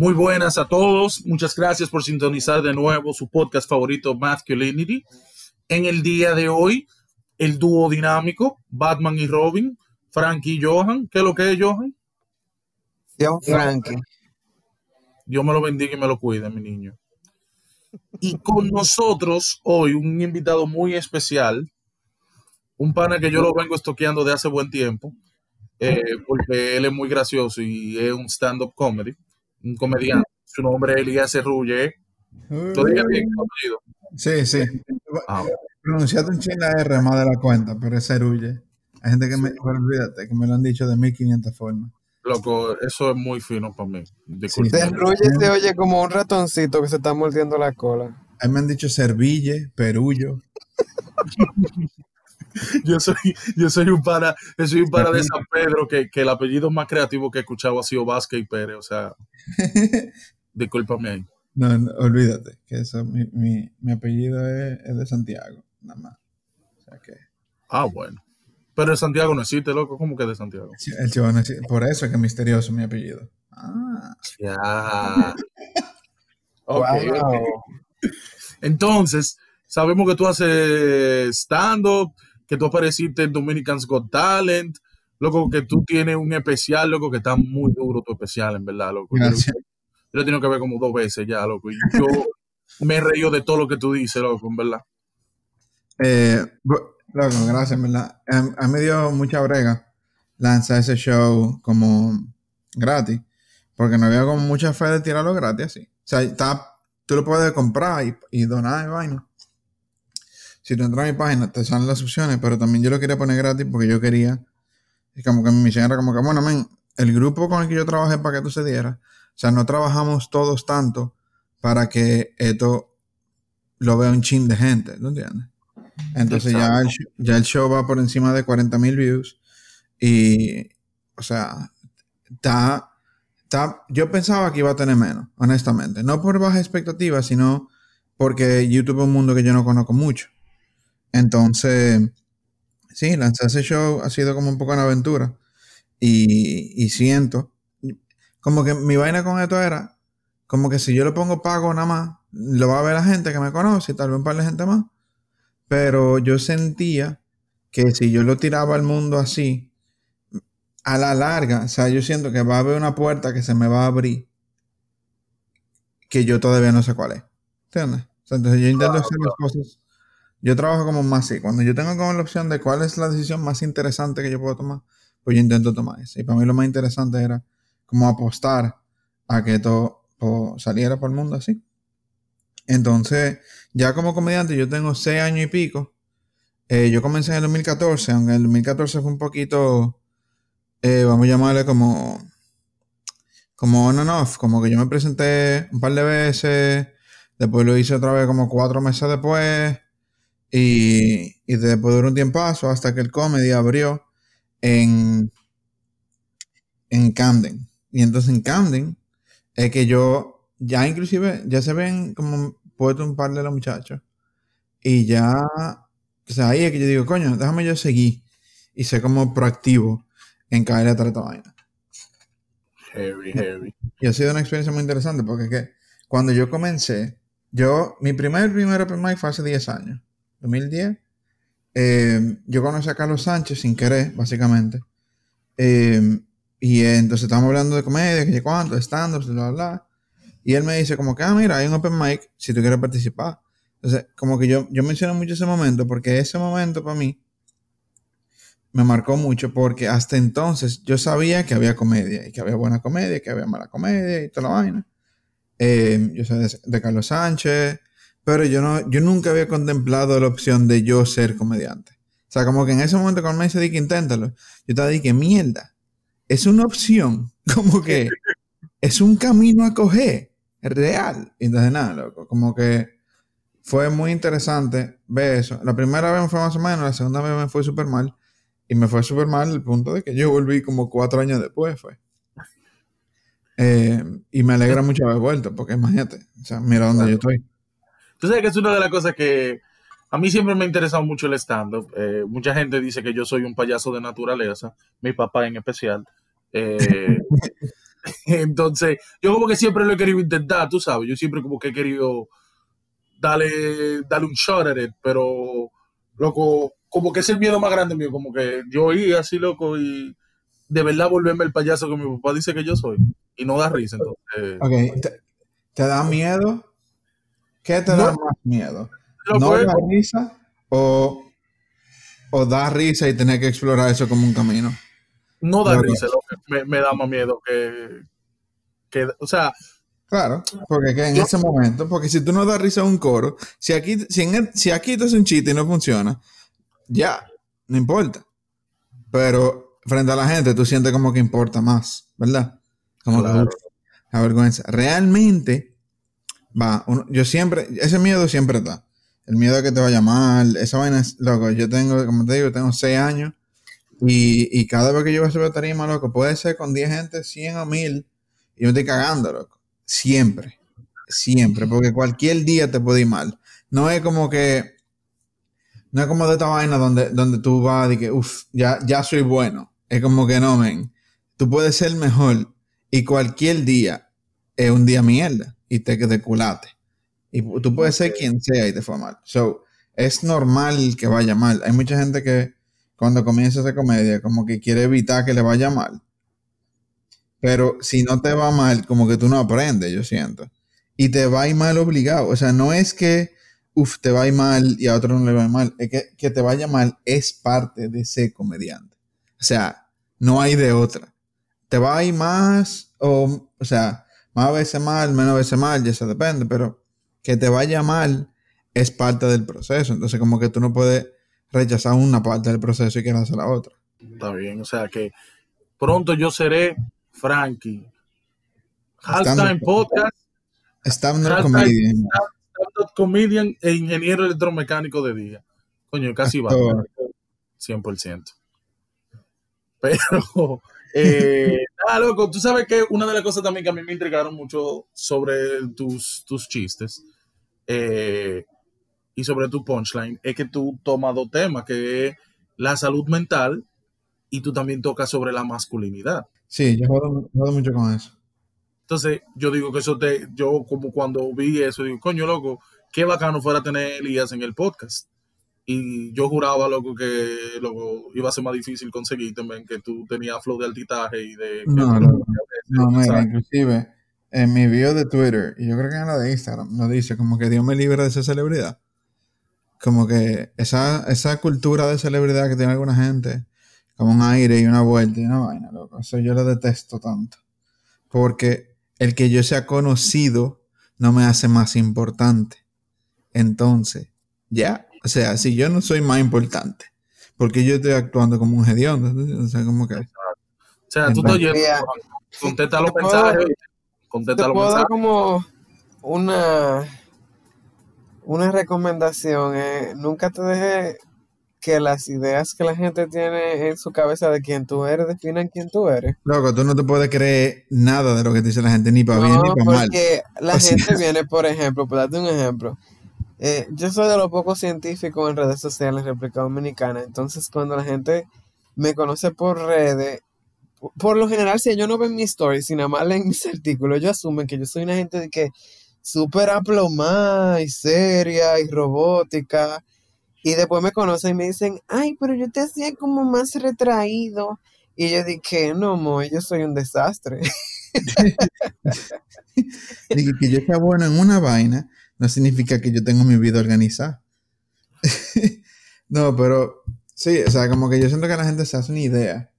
Muy buenas a todos. Muchas gracias por sintonizar de nuevo su podcast favorito, Masculinity. En el día de hoy, el dúo dinámico, Batman y Robin, Frankie y Johan. ¿Qué es lo que es, Johan? Yo, Frankie. Dios me lo bendiga y me lo cuide, mi niño. Y con nosotros hoy un invitado muy especial, un pana que yo lo vengo estoqueando de hace buen tiempo, eh, porque él es muy gracioso y es un stand-up comedy un comediante. Su nombre es Elías Cerrulle. ¿Tú digas bien Sí, sí. Ah, Pronunciaste un ching la R más de la cuenta, pero es Cerrulle. Hay gente que me, olvídate, que me lo han dicho de 1500 formas. Loco, eso es muy fino para mí. Cerrulle se oye como un ratoncito que se está mordiendo la cola. A mí me han dicho Serville, Perullo. yo soy, yo soy un para, yo soy un para de San Pedro que, que, el apellido más creativo que he escuchado ha sido Vázquez y Pérez, o sea, discúlpame ahí. No, olvídate, que eso, mi, mi, mi apellido es, es, de Santiago, nada más. O sea que... Ah, bueno. Pero de Santiago no existe, loco, ¿cómo que de Santiago? El chivo no existe. Por eso es que es misterioso mi apellido. Ah. Ya. okay, wow. Entonces, sabemos que tú haces stand-up, que tú apareciste en Dominican's Got Talent, loco, que tú tienes un especial, loco, que está muy duro tu especial, en verdad, loco. Gracias. Yo, yo lo he tenido que ver como dos veces ya, loco. Y yo me he reído de todo lo que tú dices, loco, en verdad. Eh, loco, gracias, en verdad. A, a mí me dio mucha brega lanzar ese show como gratis, porque no había como mucha fe de tirarlo gratis así. O sea, está, tú lo puedes comprar y, y donar y vaina si tú entras a mi página, te salen las opciones, pero también yo lo quería poner gratis porque yo quería, y como que mi misión era como que, bueno, men, el grupo con el que yo trabajé para que esto se diera, o sea, no trabajamos todos tanto para que esto lo vea un chin de gente, ¿no entiendes? Entonces ya el, ya el, show va por encima de 40 mil views y, o sea, está, está, yo pensaba que iba a tener menos, honestamente, no por baja expectativa, sino porque YouTube es un mundo que yo no conozco mucho. Entonces, sí, lanzar ese show ha sido como un poco una aventura. Y, y, siento, como que mi vaina con esto era, como que si yo le pongo pago nada más, lo va a ver la gente que me conoce y tal vez un par de gente más. Pero yo sentía que si yo lo tiraba al mundo así, a la larga, o sea, yo siento que va a haber una puerta que se me va a abrir que yo todavía no sé cuál es. ¿Entiendes? O sea, entonces yo intento hacer las cosas yo trabajo como más así. Cuando yo tengo como la opción de cuál es la decisión más interesante que yo puedo tomar, pues yo intento tomar esa. Y para mí lo más interesante era como apostar a que todo saliera por el mundo así. Entonces, ya como comediante, yo tengo seis años y pico. Eh, yo comencé en el 2014, aunque el 2014 fue un poquito, eh, vamos a llamarle como, como on and off, como que yo me presenté un par de veces, después lo hice otra vez como cuatro meses después, y, y después de un tiempazo hasta que el comedy abrió en, en Camden. Y entonces en Camden es que yo, ya inclusive, ya se ven como puesto un par de los muchachos. Y ya, o sea, ahí es que yo digo, coño, déjame yo seguir y ser como proactivo en caer a esta vaina. Heavy, heavy. Y ha sido una experiencia muy interesante porque es que cuando yo comencé, yo, mi primer, primer open mic fue hace 10 años. 2010, eh, yo conocí a Carlos Sánchez sin querer, básicamente. Eh, y entonces estábamos hablando de comedia, que cuánto, de stand bla, bla, Y él me dice como que, ah, mira, hay un open mic si tú quieres participar. Entonces, como que yo, yo menciono mucho ese momento porque ese momento para mí me marcó mucho porque hasta entonces yo sabía que había comedia y que había buena comedia, que había mala comedia y toda la vaina. Eh, yo sé de, de Carlos Sánchez, pero yo, no, yo nunca había contemplado la opción de yo ser comediante. O sea, como que en ese momento cuando me dice que inténtalo, yo estaba que mierda. Es una opción, como que es un camino a coger, real. Y entonces nada, loco, como que fue muy interesante ver eso. La primera vez me fue más o menos, la segunda vez me fue súper mal. Y me fue súper mal el punto de que yo volví como cuatro años después, fue. Eh, y me alegra mucho haber vuelto, porque imagínate, o sea, mira dónde yo estoy. Tú sabes que es una de las cosas que a mí siempre me ha interesado mucho el stand-up. Eh, mucha gente dice que yo soy un payaso de naturaleza, mi papá en especial. Eh, Entonces, yo como que siempre lo he querido intentar, tú sabes, yo siempre como que he querido darle, darle un shot at it, pero, loco, como que es el miedo más grande mío, como que yo oí así, loco, y de verdad volverme el payaso que mi papá dice que yo soy, y no da risa, entonces... Ok, ¿te, te da miedo? ¿Qué te No. da más miedo? ¿No da risa o, o da risa y tener que explorar eso como un camino? no da No, risa, loco, me, me da más miedo que, que, o sea, Claro, porque que en Yo- ese momento, porque si tú no das risa a un coro, si aquí, si, en el- si aquí te hace un chiste y no funciona, ya, no importa. Pero frente a la gente tú sientes como que importa más, ¿verdad? Como Claro. que la vergüenza. Realmente, va, uno- yo siempre, ese miedo siempre está. El miedo a que te vaya mal, esa vaina es, loco, yo tengo, como te digo, tengo seis años y, y cada vez que yo voy a subir a tarima, loco, puede ser con 10 gente, 100 o 1000 y yo estoy cagando, loco. Siempre, siempre, porque cualquier día te puede ir mal. No es como que, no es como de esta vaina donde, donde tú vas y que, uff, ya, ya soy bueno. Es como que no, men. Tú puedes ser mejor y cualquier día es un día mierda y te quede culate. Y tú puedes ser quien sea y te fue mal. So, es normal que vaya mal. Hay mucha gente que cuando comienza a hacer comedia, como que quiere evitar que le vaya mal. Pero si no te va mal, como que tú no aprendes, yo siento. Y te va a ir mal obligado. O sea, no es que, uff, te va a ir mal y a otro no le va a ir mal. Es que que te vaya mal es parte de ser comediante. O sea, no hay de otra. Te va a ir más, o, o sea, más veces mal, menos veces mal, ya se depende, pero que te vaya mal es parte del proceso. Entonces, como que tú no puedes rechazar una parte del proceso y querer hacer la otra. Está bien, o sea que pronto yo seré Frankie. Halftime. Podcast, Stand-up comedian. stand-up comedian e ingeniero electromecánico de día. Coño, casi va. Actor. 100%. Pero, eh, ah, loco, tú sabes que una de las cosas también que a mí me intrigaron mucho sobre tus, tus chistes eh, y sobre tu punchline es que tú tomas dos temas, que es la salud mental y tú también tocas sobre la masculinidad. Sí, yo jodo, jodo mucho con eso. Entonces, yo digo que eso te, yo como cuando vi eso, digo, coño, loco, qué bacano fuera tener Elías en el podcast. Y yo juraba, loco, que loco, iba a ser más difícil conseguir también, que tú tenías flow de altitaje y de... No, tú- no, No, mira, inclusive en mi bio de Twitter, y yo creo que en la de Instagram, lo dice como que Dios me libre de ser celebridad. Como que esa, esa cultura de celebridad que tiene alguna gente, como un aire y una vuelta y una vaina, loco. Eso yo lo detesto tanto. Porque el que yo sea conocido no me hace más importante. Entonces, ya. O sea, si yo no soy más importante, porque yo estoy actuando como un hediondo, o sea, como que... O sea, tú estás oyendo, contesta los mensajes, Te contesta los puedo dar mensajes. como una, una recomendación. eh, Nunca te dejes que las ideas que la gente tiene en su cabeza de quién tú eres definan quién tú eres. Loco, tú no te puedes creer nada de lo que te dice la gente, ni para bien ni para mal. porque la O sea- gente viene, por ejemplo, por darte un ejemplo. Eh, yo soy de los pocos científicos en redes sociales en República Dominicana. Entonces, cuando la gente me conoce por redes, por, lo general, si ellos no ven mi story, si nada más leen mis artículos, ellos asumen que yo soy una gente que súper aplomada y seria y robótica. Y después me conocen y me dicen, ay, pero yo te hacía como más retraído. Y yo dije, no, mo, yo soy un desastre. Dije que yo sea bueno en una vaina no significa que yo tengo mi vida organizada. no, pero sí, o sea, como que yo siento que la gente se hace una idea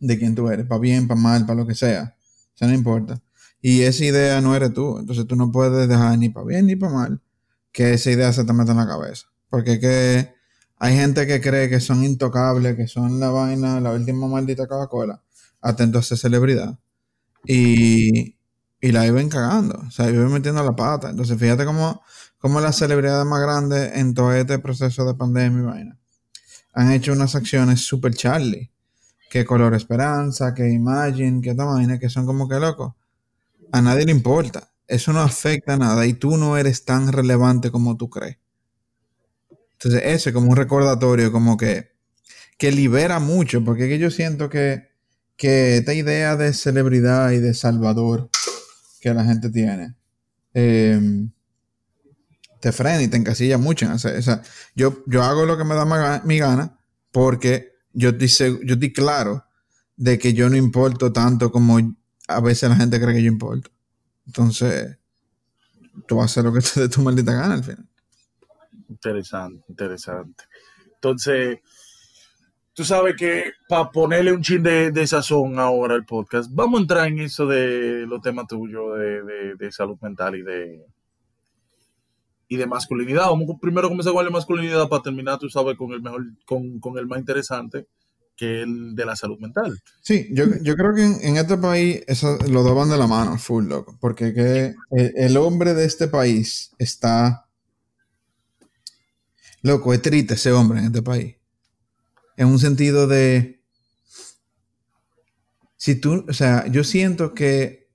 de quién tú eres, para bien, para mal, para lo que sea. O no importa. Y esa idea no eres tú. Entonces tú no puedes dejar ni para bien ni para mal que esa idea se te meta en la cabeza. Porque que hay gente que cree que son intocables, que son la vaina, la última maldita Coca-Cola. Atento a ser celebridad. Y, y la iban cagando. O sea, iban metiendo la pata. Entonces, fíjate cómo, cómo las celebridades más grandes en todo este proceso de pandemia y vaina han hecho unas acciones super Charlie. Que Color Esperanza, que Imagine, que esta vaina, que son como que locos. A nadie le importa. Eso no afecta a nada y tú no eres tan relevante como tú crees. Entonces, eso es como un recordatorio, como que, que libera mucho, porque que yo siento que, que esta idea de celebridad y de salvador que la gente tiene eh, te frena y te encasilla mucho. o sea, yo, yo hago lo que me da mi gana porque yo estoy, yo estoy claro de que yo no importo tanto como a veces la gente cree que yo importo. Entonces, tú vas a lo que te dé tu maldita gana al final. Interesante, interesante. Entonces, tú sabes que para ponerle un chin de, de sazón ahora al podcast, vamos a entrar en eso de los temas tuyos de, de- salud mental y de y de masculinidad. Vamos primero a comenzar con la masculinidad para terminar, tú sabes, con el mejor, con, con el más interesante, que el de la salud mental. Sí, yo, yo creo que en, en este país eso, los dos van de la mano, full loco. Porque que el, el hombre de este país está. Loco, es triste ese hombre en este país. En un sentido de. Si tú. O sea, yo siento que.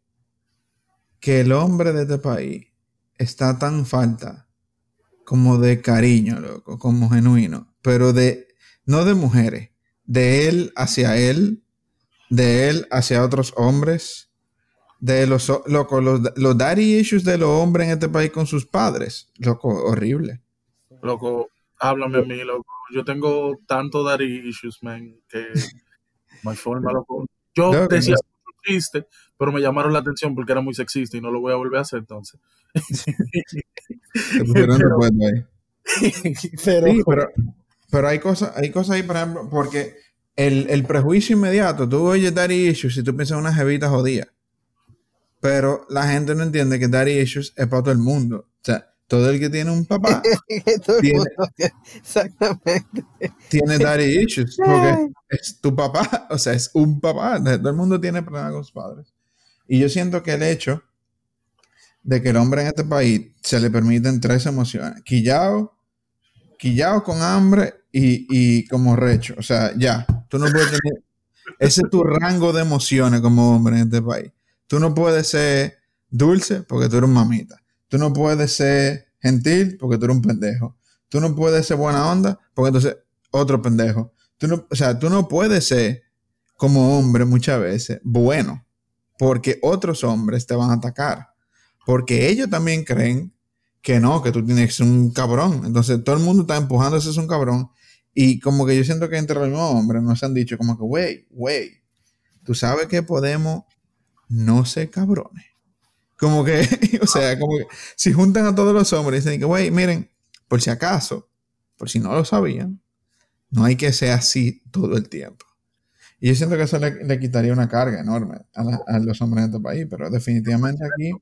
Que el hombre de este país está tan falta como de cariño, loco, como genuino. Pero de. No de mujeres de él hacia él, de él hacia otros hombres, de los, loco, los, los daddy issues de los hombres en este país con sus padres, loco, horrible. Loco, háblame a mí, loco. Yo tengo tanto daddy issues, man, que no hay forma, loco. Yo Loco, decía no. chiste, pero me llamaron la atención porque era muy sexista y no lo voy a volver a hacer entonces. Sí, pero, pero hay cosas, hay cosas ahí, por ejemplo, porque el, el prejuicio inmediato, tú oyes daddy issues y tú piensas en una jevita jodida. Pero la gente no entiende que daddy issues es para todo el mundo. Todo el que tiene un papá el Tiene- Exactamente. tiene daddy issues. Porque es tu papá, o sea, es un papá. Todo el mundo tiene problemas con sus padres. Y yo siento que el hecho de que el hombre en este país se le permiten tres emociones: quillao, quillao con hambre y, y como recho. O sea, ya, tú no puedes tener. Ese es tu rango de emociones como hombre en este país. Tú no puedes ser dulce porque tú eres mamita. Tú no puedes ser gentil porque tú eres un pendejo. Tú no puedes ser buena onda porque entonces otro pendejo. Tú no, o sea, tú no puedes ser como hombre muchas veces bueno porque otros hombres te van a atacar. Porque ellos también creen que no, que tú tienes un cabrón. Entonces todo el mundo está empujando a ser un cabrón. Y como que yo siento que entre los mismos hombres nos han dicho como que, wey, wey, tú sabes que podemos no ser cabrones. Como que, o sea, como que si juntan a todos los hombres y dicen que, wey, miren, por si acaso, por si no lo sabían, no hay que ser así todo el tiempo. Y yo siento que eso le, le quitaría una carga enorme a, la- a los hombres de este país, pero definitivamente aquí,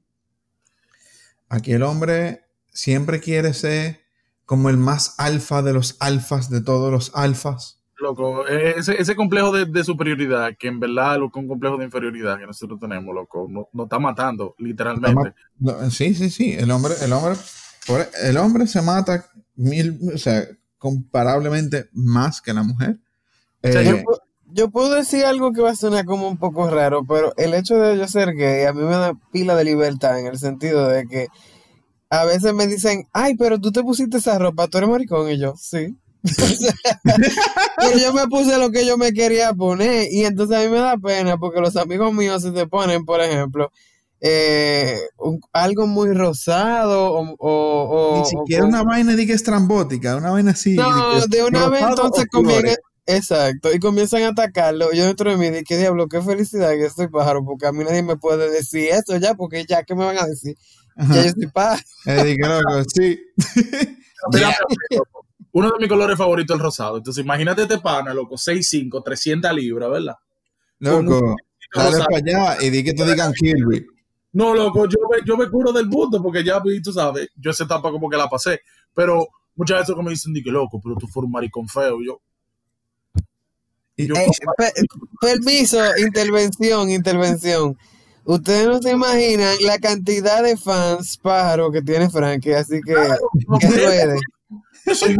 aquí el hombre siempre quiere ser como el más alfa de los alfas de todos los alfas. Loco, eh, ese, ese complejo de, de superioridad, que en verdad lo que un complejo de inferioridad que nosotros tenemos, loco, nos no está matando, literalmente. No, sí, sí, sí. El hombre, el hombre, por- el hombre se mata mil, o sea, comparablemente más que la mujer. sea, Eh, Yo, pu- yo puedo decir algo que va a sonar como un poco raro, pero el hecho de yo ser gay a mí me da pila de libertad en el sentido de que a veces me dicen, ay, pero tú te pusiste esa ropa, tú eres maricón, y yo, sí. Pero yo me puse lo que yo me quería poner y entonces a mí me da pena porque los amigos míos se te ponen, por ejemplo, eh, un- algo muy rosado o... o- o- ni siquiera o- una vaina de que estrambótica, una vaina así. no, de, una vez entonces comienzan, exacto, y comienzan a atacarlo. Yo dentro de mí dije, qué diablo, qué felicidad que estoy pájaro, porque a mí nadie me puede decir eso ya, porque ya, ¿qué me van a decir? Ajá. Ya yo soy pájaro. Eh, dije, loco, sí. Loco, Uno de mis colores favoritos es el rosado. Entonces, imagínate este pana, loco, 6'5, 300 libras, ¿verdad? Loco, dale para allá y di que te digan Kirby. No, loco, yo me, yo me curo del mundo porque ya, vi, tú sabes, yo esa etapa como que la pasé. Pero muchas veces como me dicen, di que loco, pero tú fueras un maricón feo. Yo, Eh, pe- permiso, intervención, intervención. Ustedes no se imaginan la cantidad de fans pájaro que tiene Frankie, así que que ruede. Yo, soy, yo,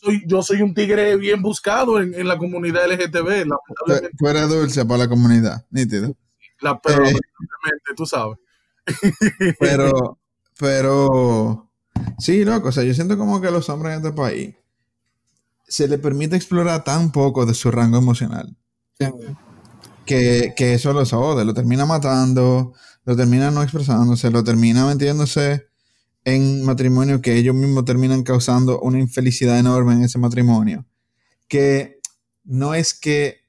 soy, yo soy un tigre bien buscado en, en la comunidad LGTB, tú, eres dulce para la comunidad, nítido. la, pero Eh. tú sabes. Pero, pero, sí, loco, o sea, yo siento como que a los hombres en este país se les permite explorar tan poco de su rango emocional. que, que eso lo jode, lo termina matando, lo termina no expresándose, lo termina metiéndose en matrimonio que ellos mismos terminan causando una infelicidad enorme en ese matrimonio. Que no es que,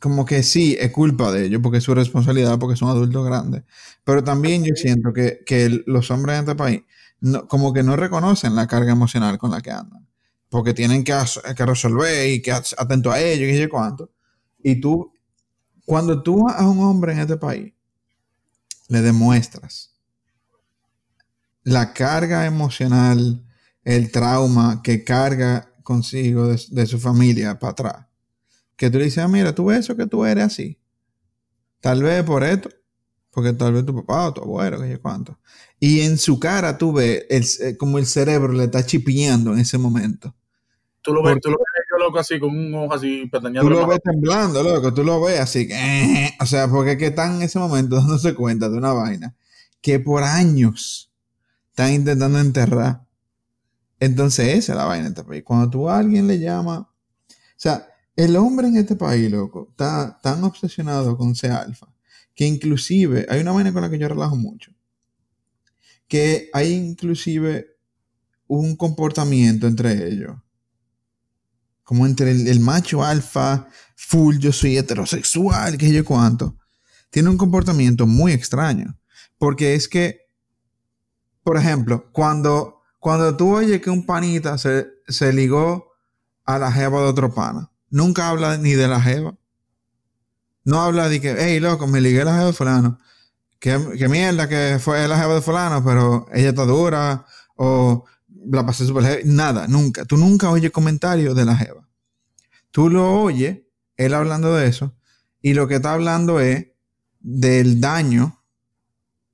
como que sí, es culpa de ellos, porque es su responsabilidad, porque son adultos grandes. Pero también yo siento que, que los hombres en este país, no, como que no reconocen la carga emocional con la que andan. Porque tienen que, que resolver y que atento a ellos y qué cuánto. Y tú, cuando tú a un hombre en este país le demuestras la carga emocional, el trauma que carga consigo de, su familia para atrás. Que tú le dices, ah, mira, tú ves eso que tú eres así. Tal vez por esto, porque tal vez tu papá o tu abuelo, que yo cuánto. Y en su cara tú ves el, como el cerebro le está chipiando en ese momento. Tú lo ves, tú lo ves yo loco así, con un ojo así pestañando. Tú lo ves temblando, loco, tú lo ves así. Eh, o sea, porque que están en ese momento dándose cuenta de una vaina que por años están intentando enterrar. Entonces esa es la vaina en este país. Cuando tú a alguien le llama, o sea, el hombre en este país, loco, está tan obsesionado con ser alfa, que inclusive, hay una vaina con la que yo relajo mucho, que hay inclusive un comportamiento entre ellos, como entre el, macho alfa, full, yo soy heterosexual, que yo cuánto, tiene un comportamiento muy extraño, porque es que por ejemplo, cuando, cuando tú oyes que un panita se, se ligó a la jeva de otro pana, nunca habla ni de la jeva. No habla de que, hey, loco, me ligué a la jeva de fulano. Qué, mierda que fue la jeva de fulano, pero ella está dura o la pasé súper Nada, nunca. Tú nunca oyes comentarios de la jeva. Tú lo oyes, él hablando de eso, y lo que está hablando es del daño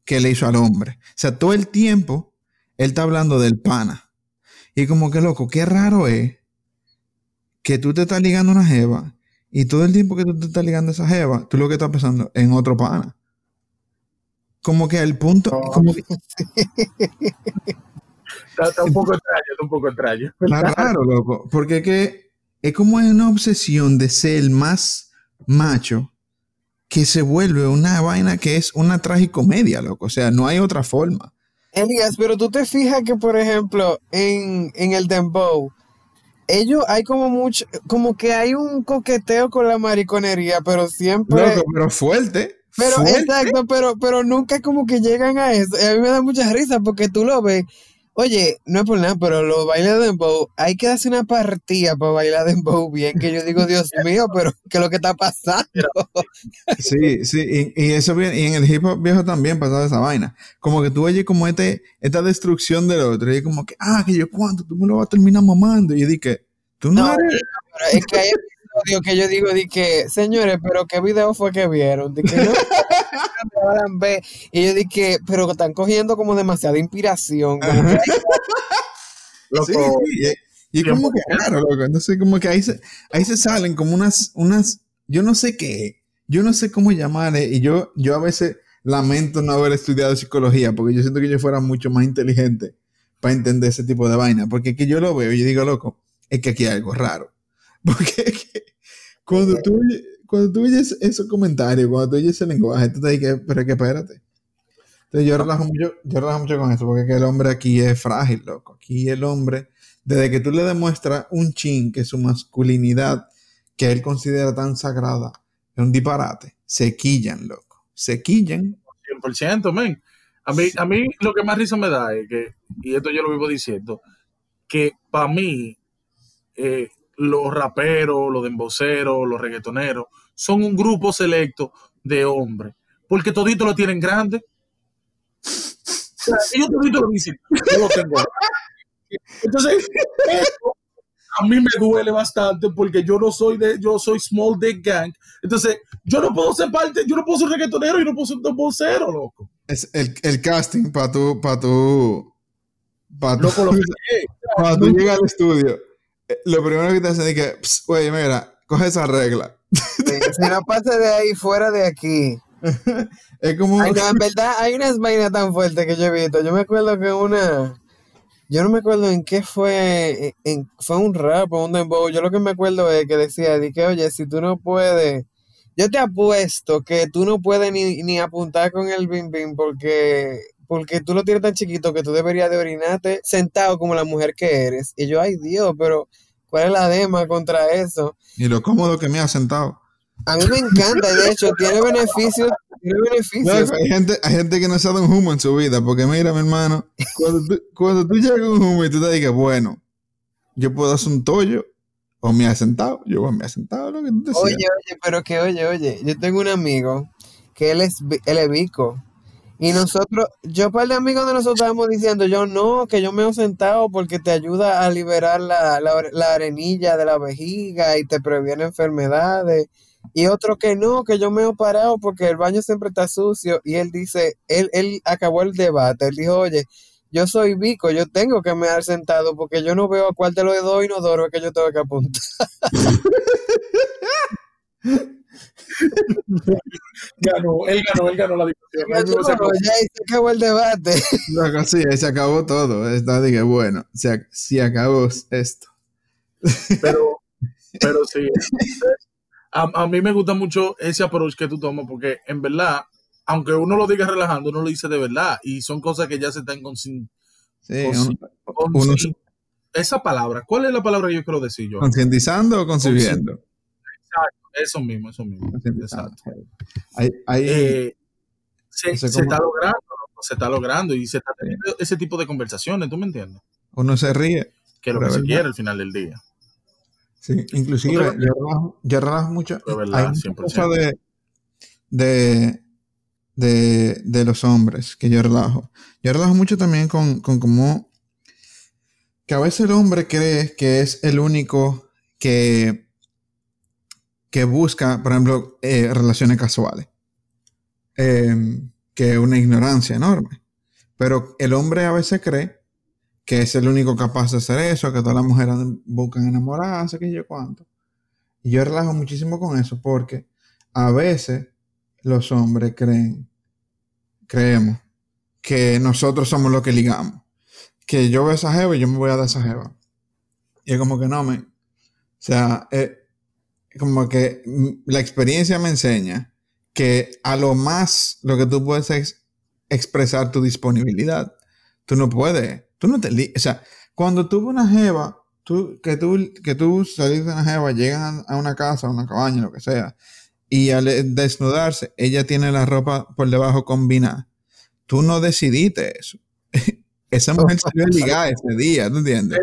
que le hizo al hombre. O sea, todo el tiempo él está hablando del pana. Y como que loco, qué raro es que tú te estás ligando a una jeva y todo el tiempo que tú te estás ligando a esa jeva, tú lo que estás pensando en otro pana. Como que el punto... Como está, un poco extraño, está un poco extraño. Está raro, loco. Porque es que es como una obsesión de ser el más macho que se vuelve una vaina que es una tragicomedia, loco. O sea, no hay otra forma. Elías, pero tú te fijas que, por ejemplo, en, el Dembow, ellos hay como mucho, como que hay un coqueteo con la mariconería, pero siempre. Loco, pero fuerte. Pero exacto, pero, pero nunca como que llegan a eso. Y a mí me da mucha risa porque tú lo ves Oye, no es por nada, pero los bailes de dembow, hay que hacer una partida para bailar dembow bien, que yo digo, Dios mío, pero ¿qué es lo que está pasando? Sí, sí, y, eso bien, y en el hip hop viejo también pasaba esa vaina. Como que tú oyes como este, esta destrucción del otro, y como que, ah, que yo cuánto, tú me lo vas a terminar mamando, y yo dije, tú no, eres... es que hay episodios que yo digo, di que, señores, pero ¿qué video fue que vieron? Di que no, y yo dije, pero están cogiendo como demasiada inspiración. y, como que claro, loco. Entonces, como que ahí se, ahí se salen como unas, unas, yo no sé qué, yo no sé cómo llamarle. Y yo, yo a veces lamento no haber estudiado psicología, porque yo siento que yo fuera mucho más inteligente para entender ese tipo de vaina. Porque que yo lo veo y yo digo, loco, es que aquí hay algo raro. Porque cuando tú, cuando tú oyes esos comentarios, cuando tú oyes ese lenguaje, tú te dices, pero que espérate. Entonces yo relajo mucho, yo relajo mucho con eso, porque el hombre aquí es frágil, loco. Aquí el hombre, desde que tú le demuestras un chin que su masculinidad, que él considera tan sagrada, es un disparate, se quillan, loco. Se quillan. 100%, men. A mí, a mí lo que más risa me da es que, y esto yo lo vivo diciendo, que para mí, eh, los raperos, los demboceros, los reggaetoneros, son un grupo selecto de hombres, porque todito lo tienen grande. ellos todito lo dicen, yo lo tengo. Entonces, a mí me duele bastante porque yo no soy de, yo soy small dick gang. Entonces, yo no puedo ser parte, yo no puedo ser reggaetonero y no puedo ser dembocero, loco. Es el, el casting para tu, para tu, para tu, para tu llegar al estudio lo primero que te hacen es que, güey, mira, coge esa regla. si no pasa de ahí, fuera de aquí. es como. en verdad, hay unas vainas tan fuertes que yo he visto. Yo me acuerdo que una. Yo no me acuerdo en qué fue. En, fue un rap o un dembow. Yo lo que me acuerdo es que decía, di que, oye, si tú no puedes yo te apuesto que tú no puedes ni, ni apuntar con el bim bim porque, porque tú lo tienes tan chiquito que tú deberías de orinarte sentado como la mujer que eres. Y yo, ay Dios, pero ¿cuál es la dema contra eso? Y lo cómodo que me ha sentado. A mí me encanta, de hecho, tiene beneficios. Tiene beneficios. hay, gente, hay gente que no se ha dado un humo en su vida, porque mira, mi hermano, cuando tú, cuando tú llegas a un humo y tú te digas, bueno, yo puedo hacer un tollo o me ha sentado, yo me ha sentado lo que tú decías. Oye, oye, pero que oye, oye, yo tengo un amigo que él es, él es bico. Y nosotros, yo par de amigos de nosotros estamos diciendo, yo no, que yo me he sentado porque te ayuda a liberar la, la, la arenilla de la vejiga y te previene enfermedades. Y otro que no, que yo me he parado porque el baño siempre está sucio. Y él dice, él, él acabó el debate, él dijo, oye, yo soy bico, yo tengo que me dar sentado porque yo no veo a cuál te lo doy inodoro que yo tengo que apuntar. ganó, él ganó, él ganó la discusión. Se, ya se acabó el debate. No, sí, se acabó todo. Está, dije, bueno, se, si acabó esto. Pero, pero sí. A, a, mí me gusta mucho ese approach que tú tomas porque en verdad aunque uno lo diga relajando, uno lo dice de verdad. Y son cosas que ya se están con, sí, esa palabra, ¿cuál es la palabra que yo quiero decir yo? ¿Concientizando o concibiendo? Eso mismo, eso mismo. Exacto. Hay, hay, eh, se, se está logrando, se está logrando y se está teniendo ese tipo de conversaciones, ¿tú me entiendes? Uno se ríe. Que es lo que se quiere al final del día. Sí, inclusive yo relajo, yo relajo mucho. Verdad, hay 100%. de, de de, de, los hombres que yo relajo. Yo relajo mucho también con, con cómo que a veces el hombre cree que es el único que, que busca, por ejemplo, eh, relaciones casuales. Eh, que es una ignorancia enorme. Pero el hombre a veces cree que es el único capaz de hacer eso, que todas las mujeres buscan enamorarse, que yo cuánto. Y yo relajo muchísimo con eso porque a veces los hombres creen, creemos, que nosotros somos los que ligamos. Que yo veo esa jeva y yo me voy a dar esa jeva. Y es como que no, me. O sea, eh, como que la experiencia me enseña que a lo más lo que tú puedes es expresar tu disponibilidad. Tú no puedes, tú no te... O sea, cuando tú una jeva, tú, que, tú, que tú salís de una jeva, llegan a una casa, a una cabaña, lo que sea, y al desnudarse, ella tiene la ropa por debajo combinada. Tú no decidiste eso. Esa mujer salió ligada ese día, ¿tú entiendes?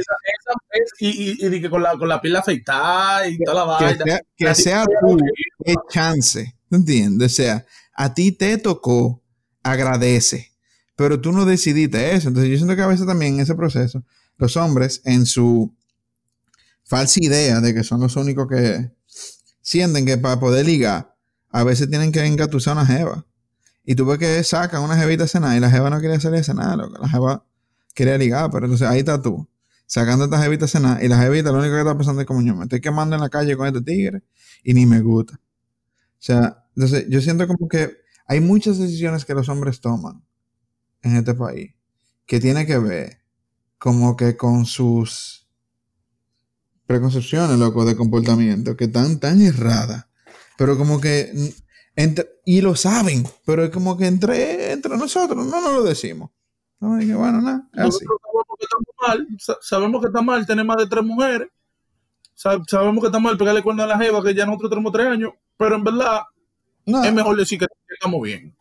Y, y, con, la, con la piel afeitada y toda la vaina. Que sea, tú, qué chance, ¿tú entiendes? O sea, a ti te tocó, agradece, pero tú no decidiste eso. Entonces yo siento que a veces también en ese proceso, los hombres en su falsa idea de que son los únicos que sienten que para poder ligar, a veces tienen que engatusar una jeva. Y tú ves que sacan una jevita a cenar y la jeva no quería salir a cenar, la jeva quería ligar, pero entonces ahí está tú, sacando a esta jevita a cenar y la jevita lo único que está pensando es como yo me estoy quemando en la calle con este tigre y ni me gusta. O sea, entonces yo siento como que hay muchas decisiones que los hombres toman en este país que tiene que ver como que con sus preconcepciones, loco, de comportamiento que están tan erradas. Pero como que. y lo saben, pero es como que entre, entre nosotros no nos lo decimos. No, dije, bueno, nada. Nosotros sabemos que estamos mal, sabemos que está mal tener más de tres mujeres. Sabemos que está mal pegarle cuerno a la jeva, que ya nosotros tenemos tres años, pero en verdad es mejor decir que estamos bien.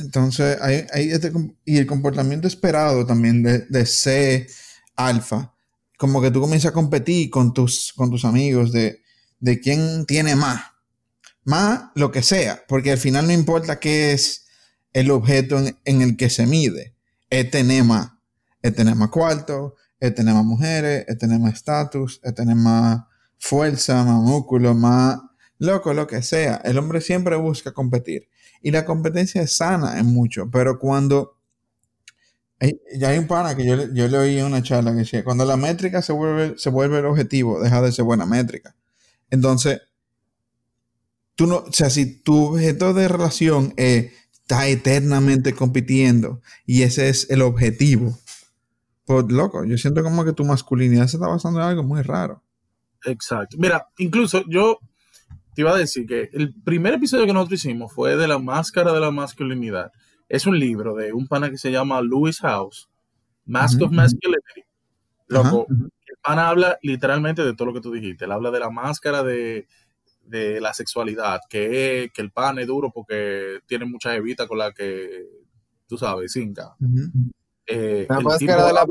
Entonces, hay, hay este, y el comportamiento esperado también de, de ser alfa como que tú comienzas a competir con tus, con tus amigos de, de quién tiene más. Más lo que sea, porque al final no importa qué es el objeto en, el que se mide. Es tener más. Es tener más cuarto, es tener más mujeres, es tener más estatus, es tener más fuerza, más músculo, más loco, lo que sea. El hombre siempre busca competir. Y la competencia es sana en mucho, pero cuando ya hay un pana que yo, yo le oí en una charla que decía, cuando la métrica se vuelve, se vuelve el objetivo, deja de ser buena métrica. Entonces, tú no, o sea, si tu objeto de relación está eternamente compitiendo y ese es el objetivo, pues loco, yo siento como que tu masculinidad se está basando en algo muy raro. Exacto. Mira, incluso yo, te iba a decir que el primer episodio que nosotros hicimos fue de la máscara de la masculinidad. Es un libro de un pana que se llama Louis House, Mask of Masculinity. Loco, el pana habla literalmente de todo lo que tú dijiste. Él habla de la máscara de, de la sexualidad, que, que el pan es duro porque tiene mucha evita con la que, tú sabes, cinca. Eh, la máscara de la...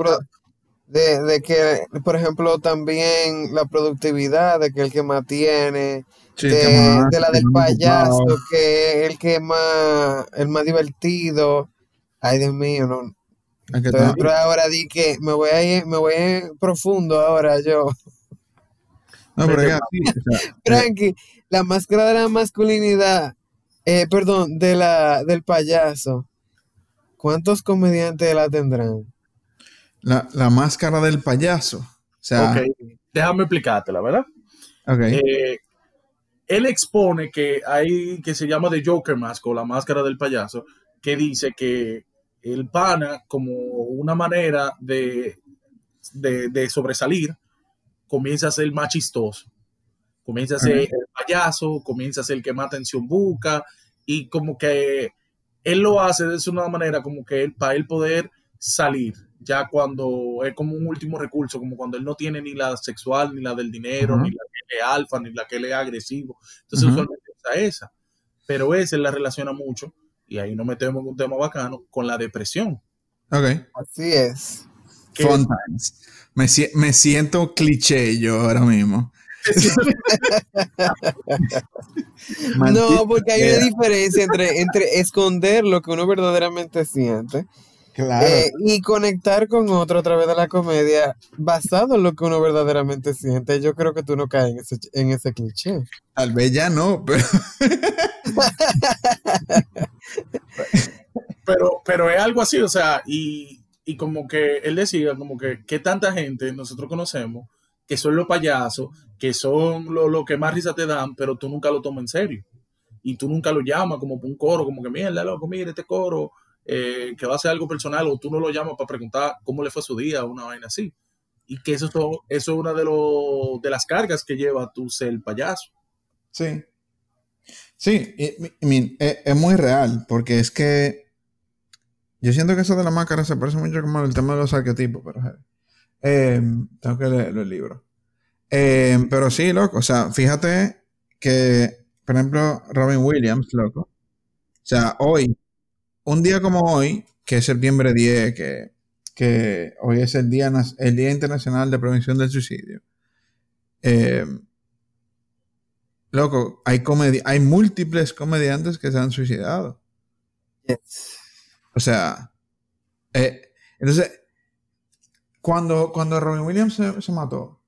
de, de, que, por ejemplo, también la productividad, de que el que mantiene, de, de, la del payaso, que es el que más, el más divertido. Ay, Dios mío, no. Entonces, ahora di que me voy a ir, me voy a ir profundo ahora yo. No, pero ya, Frankie, la máscara de la masculinidad, eh, perdón, de la, del payaso. ¿Cuántos comediantes la tendrán? La, la máscara del payaso. O sea, ok, déjame explicártela, ¿verdad? Ok. Eh, él expone que hay que se llama The Joker Mask o la máscara del payaso, que dice que el pana, como una manera de, de, sobresalir, comienza a ser más chistoso. Comienza a ser el payaso, comienza a ser el que más atención busca, y como que él lo hace de una manera como que él, para él poder salir, ya cuando es como un último recurso, como cuando él no tiene ni la sexual, ni la del dinero, ni la que es alfa, ni la que él es agresivo. Entonces, usualmente usa esa. Pero esa la relaciona mucho, y ahí nos metemos en un tema bacano, con la depresión. Ok. Así es. Fun times. Me, me siento cliché yo ahora mismo. no, porque hay una diferencia entre, entre esconder lo que uno verdaderamente siente eh, y conectar con otro a través de la comedia basado en lo que uno verdaderamente siente. Yo creo que tú no caes en ese, en ese cliché. Tal vez ya no, pero... pero... pero, es algo así, o sea, y, y como que él decía, como que, que tanta gente nosotros conocemos que son los payasos, que son lo, lo, que más risa te dan, pero tú nunca lo tomas en serio. Y tú nunca lo llamas como un coro, como que mierda, loco, mire este coro, eh, que va a ser algo personal, o tú no lo llamas para preguntar cómo le fue su día, una vaina así. Y que eso, eso es una de, de las cargas que lleva tu ser payaso. Sí. Sí, es, muy real, porque es que yo siento que eso de la máscara se parece mucho como el tema de los arquetipos, pero eh, tengo que leer el libro. Eh, pero sí, loco, o sea, fíjate que, por ejemplo, Robin Williams, loco, o sea, hoy un día como hoy, que es septiembre 10, que, que hoy es el día, el día Internacional de Prevención del Suicidio. Eh, loco, hay, hay múltiples comediantes que se han suicidado. O sea, eh, entonces, cuando, cuando Robin Williams se, mató,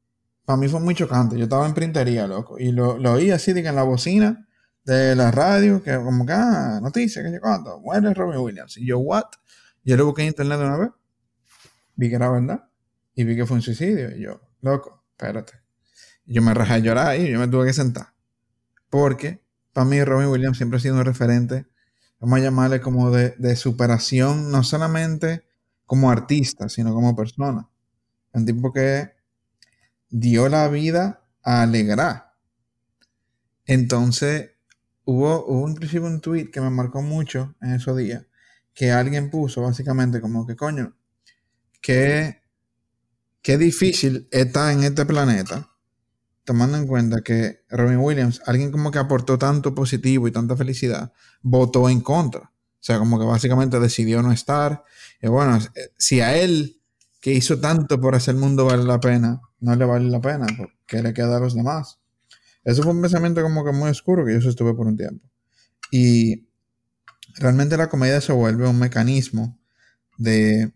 para mí fue muy chocante. Yo estaba en printería, loco, y lo, lo oí así, de en la bocina, de la radio, que como que, ah, noticia, que sé cuánto, muere Robin Williams. Y yo, what? Yo lo busqué en internet una vez, vi que era verdad, y vi que fue un suicidio. Y yo, loco, espérate. Yo me rajé a llorar y yo me tuve que sentar. Porque, para mí, Robin Williams siempre ha sido un referente, vamos a llamarle como de, de superación, no solamente como artista, sino como persona. Un tipo que dio la vida a alegrar. Entonces, Hubo, hubo inclusive un tweet que me marcó mucho en esos días, que alguien puso básicamente como que coño, que qué difícil está en este planeta, tomando en cuenta que Robin Williams, alguien como que aportó tanto positivo y tanta felicidad, votó en contra. O sea, como que básicamente decidió no estar. Y bueno, si a él, que hizo tanto por hacer el mundo vale la pena, no le vale la pena, ¿qué le queda a los demás? Eso fue un pensamiento como que muy oscuro que yo sostuve por un tiempo. Y realmente la comedia se vuelve un mecanismo de...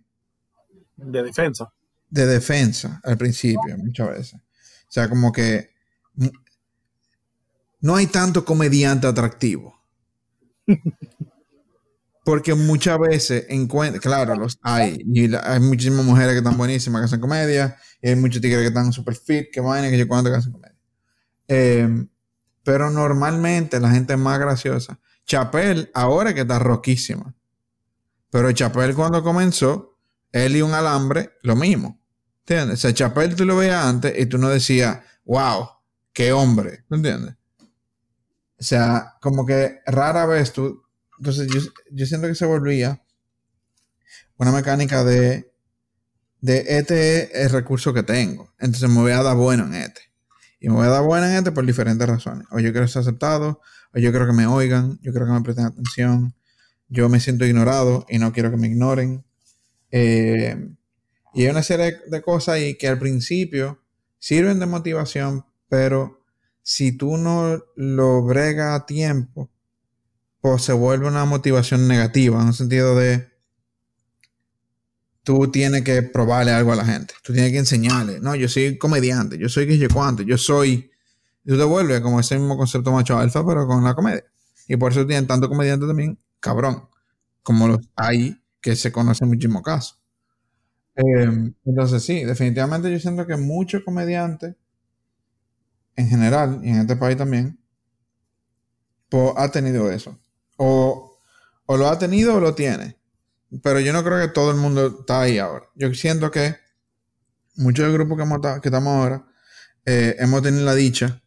De defensa. De defensa al principio, muchas veces. O sea, como que no hay tanto comediante atractivo. Porque muchas veces encuentra, claro, los hay. Y hay muchísimas mujeres que están buenísimas que hacen comedia. Y hay muchos tigres que están super fit, que vayan, que yo cuando que hacen comedia. Em, pero normalmente la gente es más graciosa. Chapel, ahora que está roquísima. Pero Chapel cuando comenzó, él y un alambre, lo mismo. ¿Entiendes? O sea, tú lo veías antes y tú no decías, wow, qué hombre. ¿Entiendes? O sea, como que rara vez tú. Entonces, yo, yo siento que se volvía una mecánica de. De este es el recurso que tengo. Entonces me voy a dar bueno en este. Y me voy a dar bueno en este por diferentes razones. O yo quiero ser aceptado, o yo quiero que me oigan, yo quiero que me presten atención, yo me siento ignorado y no quiero que me ignoren. Eh, y hay una serie de cosas ahí que al principio sirven de motivación, pero si tú no lo bregas a tiempo, pues se vuelve una motivación negativa, en el sentido de tú tienes que probarle algo a la gente, tú tienes que enseñarle, no, yo soy comediante, yo soy que yo cuánto, yo soy, tú te vuelves como ese mismo concepto macho alfa, pero con la comedia. Y por eso tienen tanto comediante también, cabrón, como los hay que se conocen muchísimos casos. Em, entonces sí, definitivamente yo siento que muchos comediantes, en general, y en este país también, pues, ha tenido eso. O, o lo ha tenido o lo tiene. Pero yo no creo que todo el mundo está ahí ahora. Yo siento que muchos del grupo que, que estamos ahora eh, hemos tenido la dicha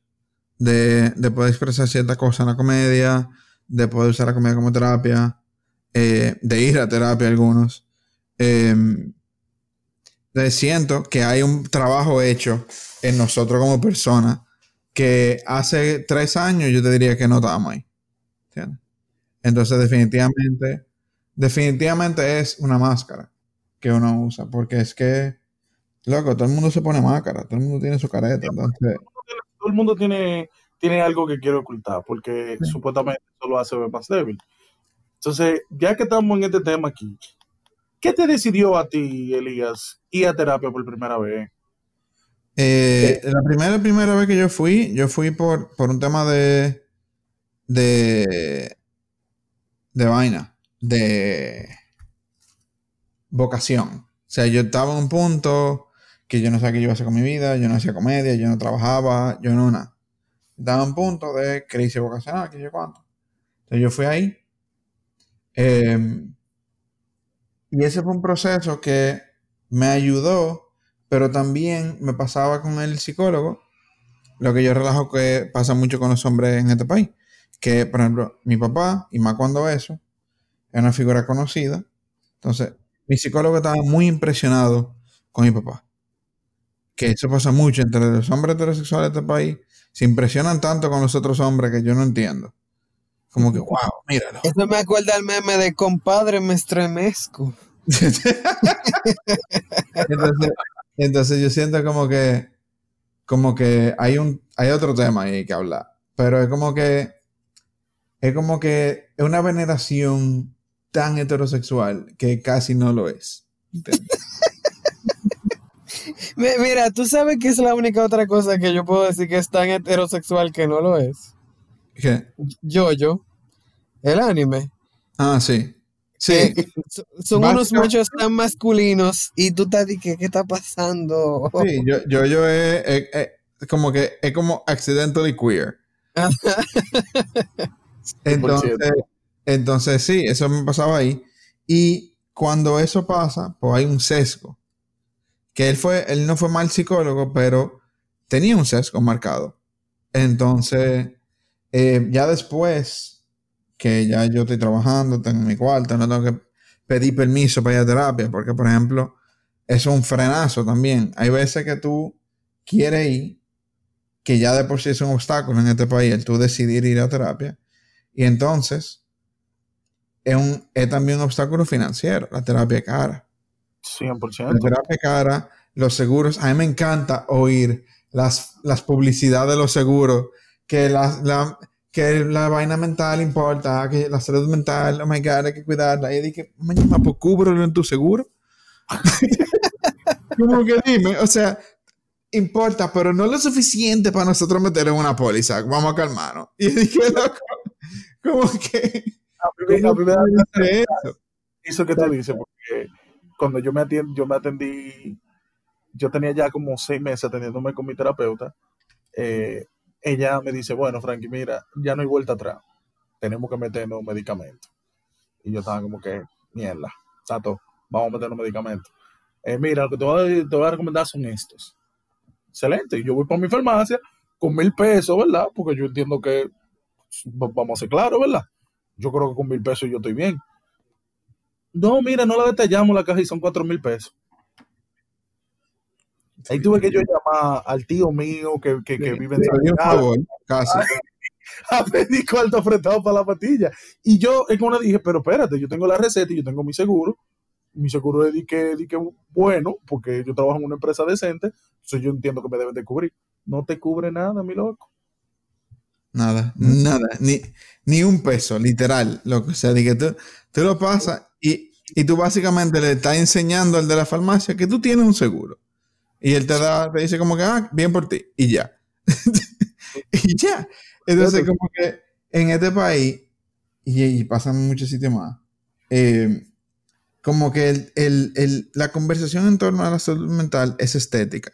de, de, poder expresar ciertas cosas en la comedia, de poder usar la comedia como terapia, eh, de ir a terapia algunos. Eh, siento que hay un trabajo hecho en nosotros como personas que hace tres años yo te diría que no estábamos ahí. ¿entiendes? Entonces definitivamente, definitivamente es una máscara que uno usa, porque es que, loco, todo el mundo se pone máscara, todo el mundo tiene su careta, entonces... Todo el mundo tiene, tiene algo que quiere ocultar, porque supuestamente eso lo hace ver más débil. Entonces, ya que estamos en este tema aquí, ¿Qué te decidió a ti, Elías, ir a terapia por primera vez? Eh, la primera, primera vez que yo fui, yo fui por, por un tema de, de, de vaina, de vocación. O sea, yo estaba en un punto que yo no sabía qué yo iba a hacer con mi vida, yo no hacía comedia, yo no trabajaba, yo no nada. Estaba en un punto de crisis vocacional, que yo cuánto. Entonces yo fui ahí. Eh, y ese fue un proceso que me ayudó, pero también me pasaba con el psicólogo, lo que yo relajo que pasa mucho con los hombres en este país, que por ejemplo mi papá, y más cuando eso, es una figura conocida, entonces mi psicólogo estaba muy impresionado con mi papá. Que eso pasa mucho entre los hombres heterosexuales de este país. Se impresionan tanto con los otros hombres que yo no entiendo. Como que, wow, míralo. Eso me acuerda al meme de compadre, me estremezco. entonces, yo siento como que, como que hay un, hay otro tema ahí que hablar. Pero es como que, es como que es una veneración tan heterosexual que casi no lo es. Mira, tú sabes que es la única otra cosa que yo puedo decir que es tan heterosexual que no lo es. ¿Qué? Yo-Yo, el anime. Ah, sí. Sí. Son unos machos tan masculinos y tú estás diciendo, ¿qué está pasando? Sí, yo, yo, yo es, como que es como accidentally queer. entonces, entonces, sí, eso me pasaba ahí. Y cuando eso pasa, pues hay un sesgo. Que él fue, él no fue mal psicólogo, pero tenía un sesgo marcado. Entonces, eh, ya después que ya yo estoy trabajando, tengo mi cuarto, no tengo que pedir permiso para ir a terapia, porque por ejemplo, es un frenazo también. Hay veces que tú quieres ir, que ya de por sí es un obstáculo en este país, el tú decidir ir a terapia, y entonces es, un, es también un obstáculo financiero, la terapia cara. 100%. La terapia cara, los seguros, a mí me encanta oír las, las publicidades de los seguros que la, que la vaina mental importa, que la salud mental, oh my god, hay que cuidarla. Y dije, mañana, pues cúbrelo en tu seguro. Como que dime, o sea, importa, pero no lo suficiente para nosotros meter en una póliza. Vamos a calmarnos. Y dije, loco, como que. A primera, eso? eso que tú dices, porque cuando yo me, atendí, yo me atendí, yo tenía ya como seis meses atendiéndome con mi terapeuta. Eh, ella me dice, bueno, Frankie, mira, ya no hay vuelta atrás. Tenemos que meternos medicamentos. Y yo estaba como que, mierda, Sato, vamos a meternos medicamentos. Eh, mira, lo que te voy, a, recomendar son estos. Excelente. Y yo voy para mi farmacia con mil pesos, ¿verdad? Porque yo entiendo que vamos a ser claros, ¿verdad? Yo creo que con mil pesos yo estoy bien. No, mira, no la detallamos la caja y son cuatro mil pesos. Ahí tuve que yo llamar al tío mío que, que, que vive en Te di un Santiago favor, casi. a pedir cuarto apretado para la patilla. Y yo en una dije, pero espérate, yo tengo la receta y yo tengo mi seguro. Mi seguro es que, que bueno, porque yo trabajo en una empresa decente, entonces yo entiendo que me deben de cubrir. No te cubre nada, mi loco. Nada, nada, ni, ni un peso, literal, lo que sea, de que tú, tú lo pasas y, y tú básicamente le estás enseñando al de la farmacia que tú tienes un seguro. Y él te da, te dice como que, ah, bien por ti, y ya. y ya. Entonces, como que en este país, y, y pasa en muchos sitios más, eh, como que el- el- el- la conversación en torno a la salud mental es estética.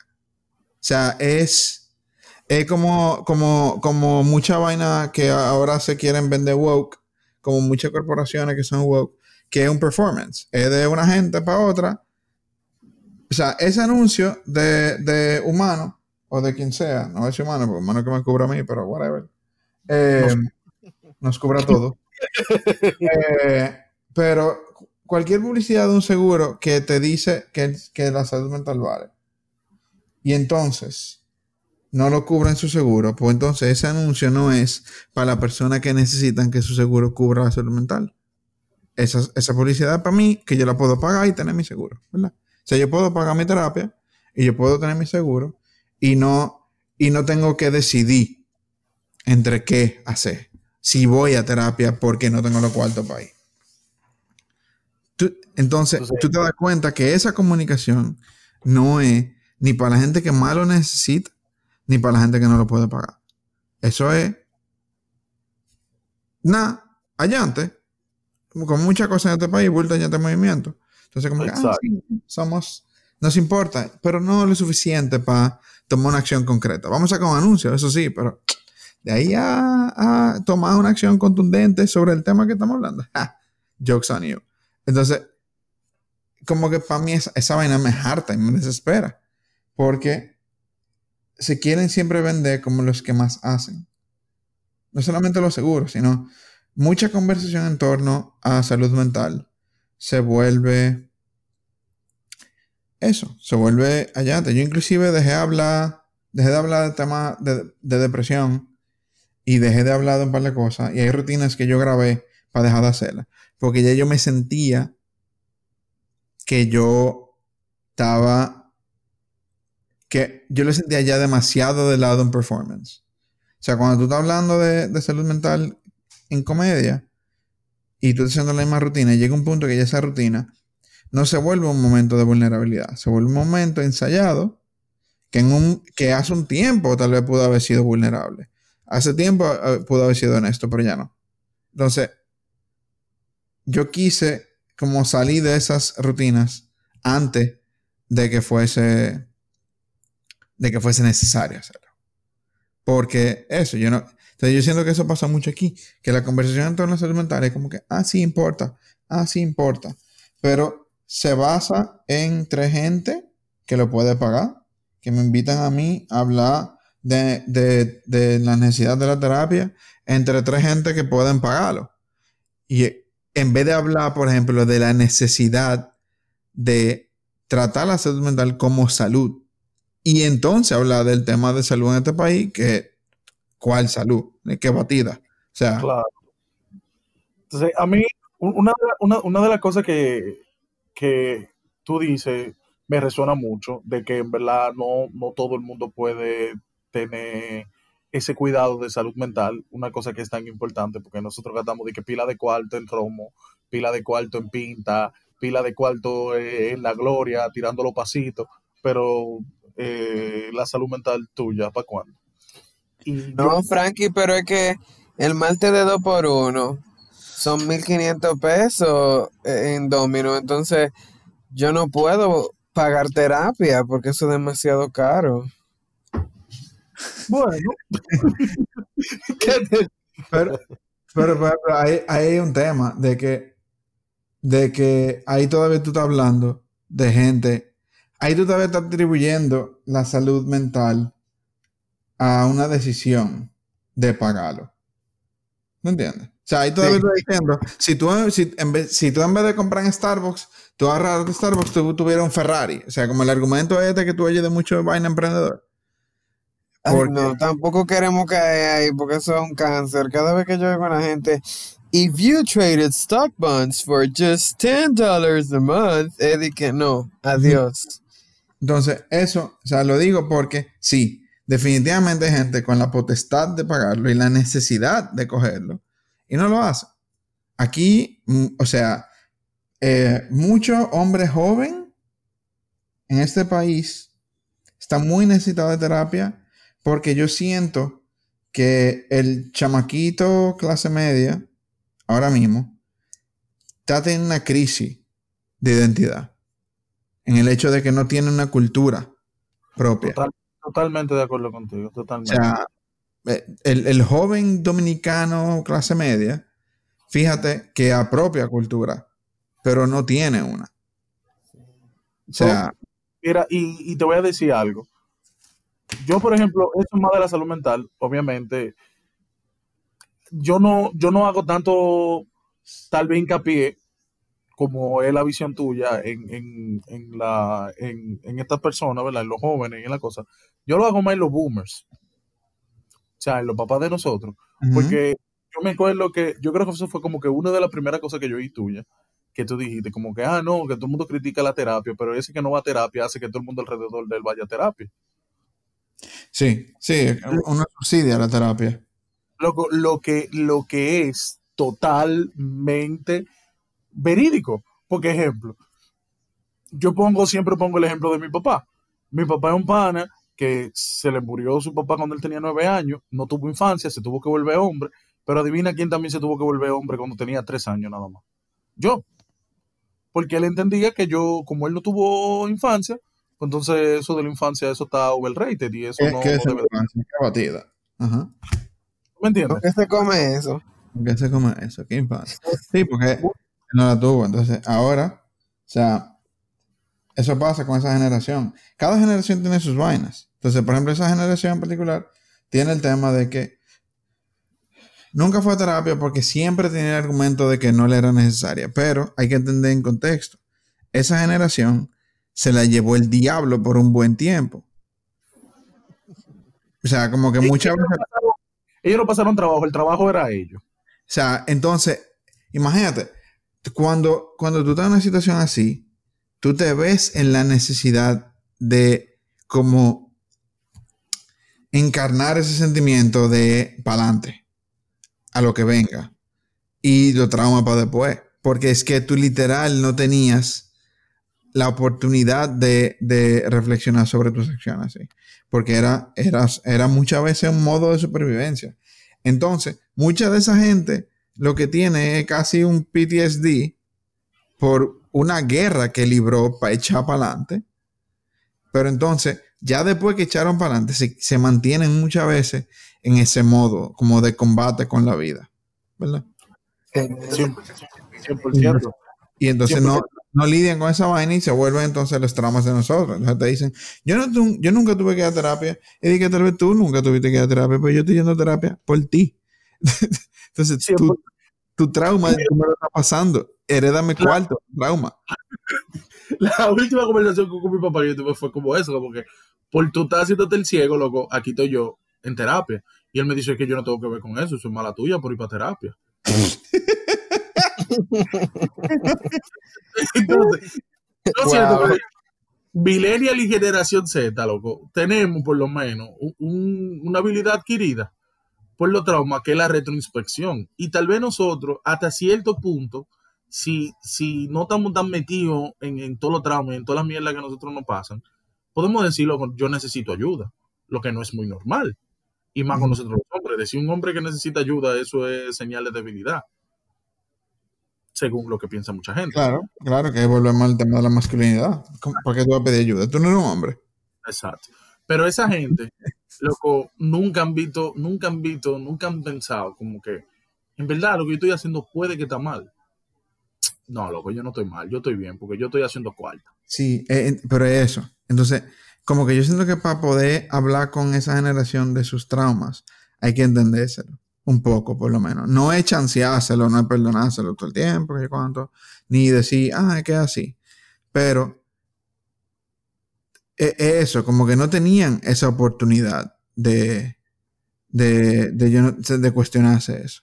O sea, es, es como, como, como mucha vaina que ahora se quieren vender woke, como muchas corporaciones que son woke, que es un performance. Es de una gente para otra. O sea, ese anuncio de, de humano, o de quien sea, no es humano, porque humano que me cubra a mí, pero whatever. eh, nos cubra todo. Eh, pero cualquier publicidad de un seguro que te dice que, que la salud mental vale. Y entonces no lo cubren su seguro, pues entonces ese anuncio no es para la persona que necesitan que su seguro cubra la salud mental. Esa, esa publicidad es para mí, que yo la puedo pagar y tener mi seguro, ¿verdad? O sea, yo puedo pagar mi terapia y yo puedo tener mi seguro y no, y no tengo que decidir entre qué hacer. Si voy a terapia porque no tengo los cuartos para ir. Tú- entonces, Entonces- tú te das cuenta que esa comunicación no es ni para la gente que más lo necesita, ni para la gente que no lo puede pagar. Eso es nada, allante, con muchas cosas en este país, vuelta allante en movimiento. Entonces, como que, ah, sí, somos, nos importa, pero no lo suficiente para tomar una acción concreta. Vamos a sacar un anuncio, eso sí, pero de ahí a, a tomar una acción contundente sobre el tema que estamos hablando. ja, jokes on you. Entonces, como que para mí esa, esa vaina me harta y me desespera. Porque se quieren siempre vender como los que más hacen. No solamente los seguros, sino mucha conversación en torno a salud mental se vuelve eso, se vuelve allante. Yo inclusive dejé hablar, dejé de hablar de temas de, de depresión y dejé de hablar de un par de cosas. Y hay rutinas que yo grabé para dejar de hacerlas. Porque ya yo me sentía que yo estaba, que yo le sentía ya demasiado del lado en performance. O sea, cuando tú estás hablando de, de salud mental en comedia y tú estás haciendo la misma rutina, llega un punto que ya esa rutina no se vuelve un momento de vulnerabilidad, se vuelve un momento ensayado que, en un, que hace un tiempo tal vez pudo haber sido vulnerable. Hace tiempo eh, pudo haber sido honesto, pero ya no. Entonces, yo quise como salir de esas rutinas antes de que fuese de que fuese necesario hacerlo. Porque eso, yo no. Entonces yo siento que eso pasa mucho aquí. Que la conversación en torno a salud mental es como que, ah, sí importa, ah, sí importa. Pero se basa entre gente que lo puede pagar, que me invitan a mí a hablar de, de, de la necesidad de la terapia, entre tres gente que pueden pagarlo. Y en vez de hablar, por ejemplo, de la necesidad de tratar la salud mental como salud, y entonces hablar del tema de salud en este país, que ¿cuál salud? ¿De qué batida? O sea, Claro. Entonces, a mí, un- una, una, una de las cosas que, que tú dices me resuena mucho, de que en verdad no, no todo el mundo puede tener ese cuidado de salud mental, una cosa que es tan importante, porque nosotros gastamos de que pila de cuarto en romo, pila de cuarto en pinta, pila de cuarto eh, en la gloria, tirando los pasitos, pero eh, la salud mental tuya, ¿para cuándo? Y yo- No, Frankie, pero es que el martes de 2 por 1 son 1500 pesos en Domino. Entonces, yo no puedo pagar terapia porque eso es demasiado caro. bueno, ¿qué te- pero, pero, pero- pero ahí, ahí hay un tema de que, de que ahí todavía tú estás hablando de gente, ahí tú todavía estás atribuyendo la salud mental a una decisión de pagarlo. ¿No entiendes? O sea, ahí todavía Sí. estoy diciendo, si tú, si, en vez, si tú en vez de comprar en Starbucks, tú agarras de Starbucks, tú tuvieras un Ferrari. O sea, como el argumento este que tú oyes de mucho vaina emprendedor. Porque- no, tampoco queremos caer ahí porque eso es un cáncer. Cada vez que yo veo a la gente, if you traded stock bonds for just $10 a month, Eddie, que no, adiós. Entonces, eso, o sea, lo digo porque sí, definitivamente hay gente con la potestad de pagarlo y la necesidad de cogerlo y no lo hace. Aquí, mm, o sea, eh, muchos hombres jóvenes en este país están muy necesitados de terapia porque yo siento que el chamaquito clase media, ahora mismo, está teniendo una crisis de identidad en el hecho de que no tiene una cultura propia. Total- totalmente de acuerdo contigo, O totalmente. sea, eh, el, el joven dominicano clase media, fíjate que apropia cultura, pero no tiene una. O sea, Mira, y, y te voy a decir algo. Yo, por ejemplo, eso es más de la salud mental, obviamente. Yo no, yo no hago tanto, tal vez hincapié, como es la visión tuya en, en, en la, en, en estas personas, ¿verdad? En los jóvenes y en la cosa. Yo lo hago más en los boomers. O sea, en los papás de nosotros. Porque yo me acuerdo que, yo creo que eso fue como que una de las primeras cosas que yo oí tuya, que tú dijiste, como que, ah, no, que todo el mundo critica la terapia, pero ese que no va a terapia hace que todo el mundo alrededor de él vaya a terapia. sí, sí, uno subsidia la terapia. Loco, lo que, lo que es totalmente verídico. Porque, ejemplo, yo pongo, siempre pongo el ejemplo de mi papá. Mi papá es un pana que se le murió su papá cuando él tenía nueve años, no tuvo infancia, se tuvo que volver hombre, pero adivina quién también se tuvo que volver hombre cuando tenía tres años nada más. Yo. Porque él entendía que yo, como él no tuvo infancia, pues entonces eso de la infancia, eso está overrated y eso ¿Qué, no, qué es no Qué batida. Ajá. ¿Me entiendes? ¿Por qué se come eso? ¿Por qué se come eso? ¿Qué infancia? Sí, porque no la tuvo. Entonces, ahora, o sea, eso pasa con esa generación. Cada generación tiene sus vainas. Entonces, por ejemplo, esa generación en particular tiene el tema de que nunca fue a terapia porque siempre tenía el argumento de que no le era necesaria. Pero hay que entender en contexto. Esa generación se la llevó el diablo por un buen tiempo. O sea, como que muchas veces... Ellos no pasaron trabajo, el trabajo era ellos. O sea, entonces, imagínate, cuando, cuando tú estás en una situación así, tú te ves en la necesidad de como encarnar ese sentimiento de pa'lante a lo que venga y lo trauma para después. Porque es que tú literal no tenías la oportunidad de, de reflexionar sobre tus acciones. ¿sí? Porque era, era, era muchas veces un modo de supervivencia. Entonces, mucha de esa gente lo que tiene es casi un PTSD por una guerra que libró para echar para adelante. Pero entonces, ya después que echaron para adelante, se, se mantienen muchas veces en ese modo como de combate con la vida. ¿Verdad? 100%. 100%. Y entonces Siempre. no, no lidian con esa vaina y se vuelven entonces los traumas de nosotros. Entonces te dicen, yo, no, tu- yo nunca tuve que ir a terapia. Y dije, tal vez tú nunca tuviste que ir a terapia, pero yo estoy yendo a terapia por ti. entonces tu, tu trauma me lo está pasando. Herédame cuarto, trauma. La última conversación con, mi papá que yo tuve fue como eso, como que por tú estás haciéndote el ciego, loco, aquí estoy yo en terapia. Y él me dice que yo no tengo que ver con eso, soy mala tuya por ir para terapia. Entonces, yo siento Wow. que Millennial y Generación Z, loco, tenemos por lo menos un- un- una habilidad adquirida por los traumas que es la retroinspección. Y tal vez nosotros, hasta cierto punto, si, si no estamos tan metidos en, en todos los traumas, en todas las mierdas que a nosotros nos pasan, podemos decirlo, yo necesito ayuda, lo que no es muy normal. Y más con nosotros los hombres. Decir un hombre que necesita ayuda, eso es señal de debilidad. Según lo que piensa mucha gente. Claro, claro que volvemos al tema de la masculinidad. ¿Cómo- ¿Por qué tú vas a pedir ayuda? Tú no eres un hombre. Exacto. Pero esa gente, loco, nunca han visto, nunca han visto, nunca han pensado como que, en verdad, lo que yo estoy haciendo puede que está mal. No, loco, yo no estoy mal, yo estoy bien, porque yo estoy haciendo cuarta. Sí, eh, eh, pero es eso. Entonces, como que yo siento que para poder hablar con esa generación de sus traumas, hay que entendérselo. un poco, por lo menos. No es chanceárselo, no es perdonárselo todo el tiempo, que cuánto, ni decir, ah, es que es así. Pero e, e, eso, como que no tenían esa oportunidad de, de, de, de cuestionarse eso.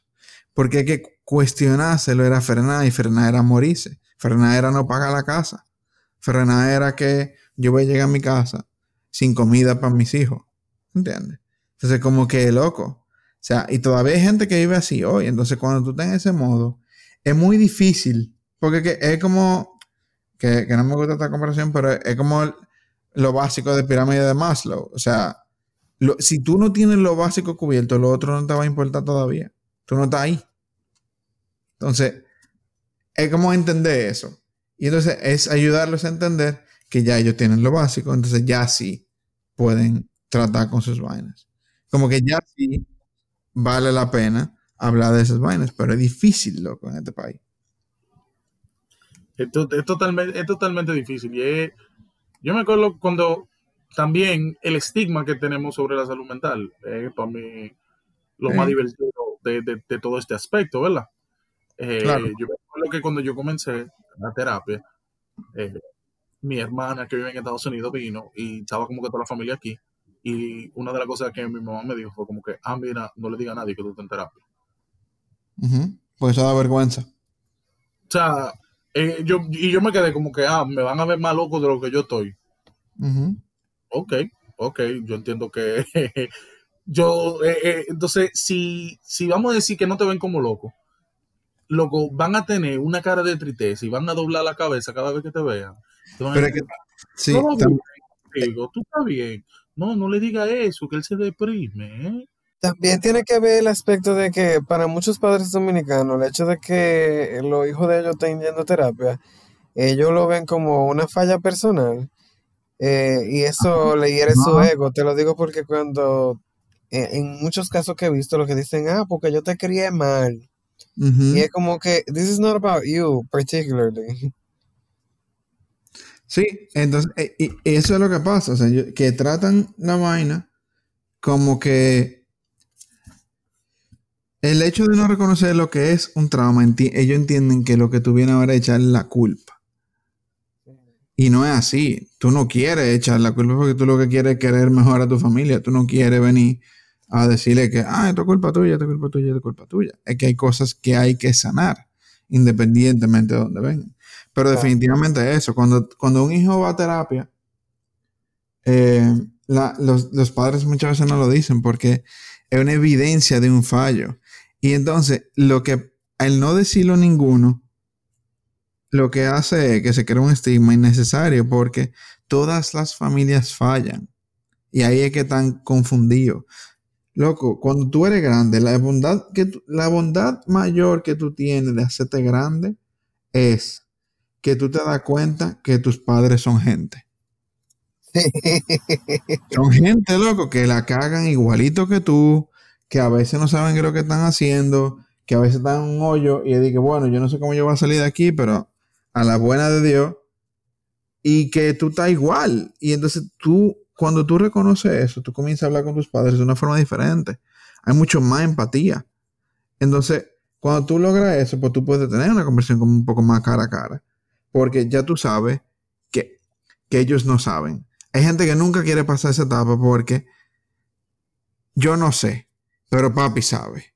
Porque hay que cuestionárselo era frenar y frenar era morirse. Frenar era no pagar la casa. Frenar era que yo voy a llegar a mi casa sin comida para mis hijos. ¿Entiendes? Entonces, como que loco. O sea, y todavía hay gente que vive así hoy. Entonces, cuando tú estás en ese modo, es muy difícil. Porque es como, que, no me gusta esta comparación, pero es como lo básico de pirámide de Maslow. O sea, si tú no tienes lo básico cubierto, lo otro no te va a importar todavía. Tú no estás ahí. Entonces, es como entender eso. Y entonces es ayudarlos a entender que ya ellos tienen lo básico, entonces ya sí pueden tratar con sus vainas. Como que ya sí vale la pena hablar de esas vainas, pero es difícil, loco, en este país. Es, totalmente, es totalmente difícil. Y yo me acuerdo cuando también el estigma que tenemos sobre la salud mental, es para mí lo más divertido de, todo este aspecto, ¿verdad? Eh, yo me acuerdo que cuando yo comencé la terapia, eh, mi hermana que vive en Estados Unidos vino y estaba como que toda la familia aquí. Y una de las cosas que mi mamá me dijo fue como que, ah, mira, no le diga a nadie que tú estás en terapia. Pues eso da vergüenza. O sea, eh, yo, y yo me quedé como que, ah, me van a ver más loco de lo que yo estoy. Ok, ok, yo entiendo que yo, eh, entonces, si, si vamos a decir que no te ven como loco, loco, van a tener una cara de tristeza y van a doblar la cabeza cada vez que te vean. Pero que, sí, tú estás bien. No, no le diga eso, que él se deprime. ¿eh? También tiene que ver el aspecto de que para muchos padres dominicanos, el hecho de que los hijos de ellos estén yendo a terapia, ellos lo ven como una falla personal. Eh, y eso le hiere su ego. Te lo digo porque cuando, eh, en muchos casos que he visto, lo que dicen, ah, porque yo te crié mal. Y es como que, this is not about you, particularly. Sí, entonces, eh, y eso es lo que pasa, o sea, que tratan la vaina como que el hecho de no reconocer lo que es un trauma, ellos entienden que lo que tú vienes a echar es la culpa. Y no es así. Tú no quieres echar la culpa porque tú lo que quieres es querer mejorar a tu familia. Tú no quieres venir a decirle que, ah, esto es culpa tuya, esto es culpa tuya, esto es culpa tuya. Es que hay cosas que hay que sanar, independientemente de dónde vengan. Pero definitivamente eso, cuando, cuando un hijo va a terapia, eh, los, padres muchas veces no lo dicen porque es una evidencia de un fallo. Y entonces, lo que, al no decirlo ninguno, lo que hace es que se crea un estigma innecesario porque todas las familias fallan. Y ahí es que están confundidos. Loco, cuando tú eres grande, la bondad, que la bondad mayor que tú tienes de hacerte grande es que tú te das cuenta que tus padres son gente. son gente, loco, que la cagan igualito que tú, que a veces no saben qué es lo que están haciendo, que a veces están en un hoyo y dicen, bueno, yo no sé cómo yo voy a salir de aquí, pero a la buena de Dios, y que tú estás igual. Y entonces tú, cuando tú reconoces eso, tú comienzas a hablar con tus padres de una forma diferente. Hay mucho más empatía. Entonces, cuando tú logras eso, pues tú puedes tener una conversación como un poco más cara a cara porque ya tú sabes que, ellos no saben. Hay gente que nunca quiere pasar esa etapa porque yo no sé, pero papi sabe.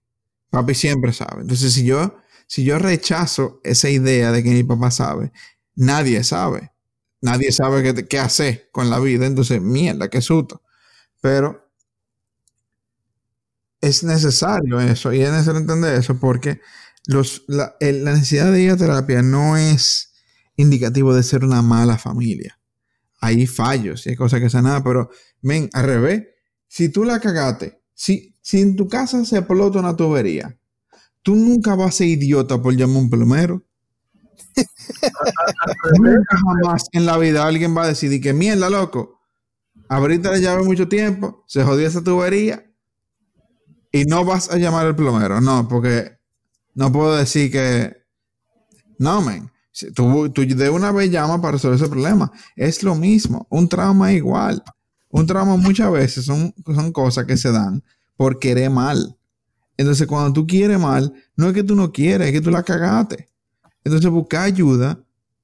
Papi siempre sabe. Entonces, si yo, si yo rechazo esa idea de que mi papá sabe, nadie sabe. Nadie sabe qué, qué hacer con la vida. Entonces, mierda, qué susto. Pero es necesario eso y es necesario entender eso porque los, la, la necesidad de ir a terapia no es indicativo de ser una mala familia. Hay fallos y hay cosas que nada, pero, ven, al revés, si tú la cagaste, si, si en tu casa se explota una tubería, tú nunca vas a ser idiota por llamar a un plomero. Jamás en la vida alguien va a decidir que mierda, loco. Ahorita le llave mucho tiempo, se jodió esa tubería y no vas a llamar al plomero. No, porque no puedo decir que. No, men. Tú, de una vez llamas para resolver ese problema. Es lo mismo. Un trauma igual. Un trauma muchas veces son, son cosas que se dan por querer mal. Entonces, cuando tú quieres mal, no es que tú no quieres, es que tú la cagaste. Entonces, buscar ayuda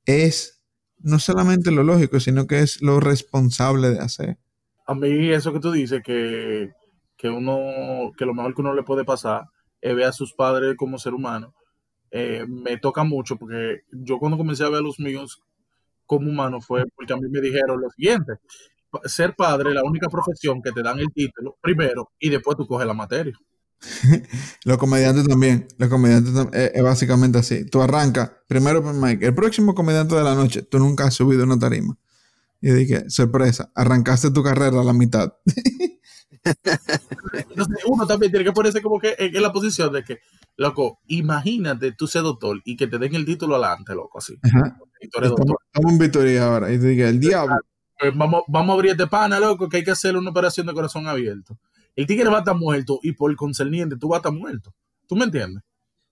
es no solamente lo lógico, sino que es lo responsable de hacer. A mí eso que tú dices, que, que uno, que lo mejor que uno le puede pasar es ver a sus padres como ser humano, eh, me toca mucho porque yo cuando comencé a ver a los míos como humanos fue porque a mí me dijeron lo siguiente, ser padre es la única profesión que te dan el título primero y después tú coges la materia. los comediantes también, los comediantes es, es, básicamente así. Tú arrancas, primero pues, Mike, el próximo comediante de la noche, tú nunca has subido una tarima. Y dije, sorpresa, arrancaste tu carrera a la mitad. Entonces, uno también tiene que ponerse como que en, la posición de que, loco, imagínate tú ser doctor y que te den el título adelante, loco, así. Estamos, estamos en Vitoria ahora. Y te dije, el diablo. Pues vamos, vamos a abrir este pana, loco, que hay que hacer una operación de corazón abierto. El tigre va a estar muerto y por concerniente tú vas a estar muerto. ¿Tú me entiendes?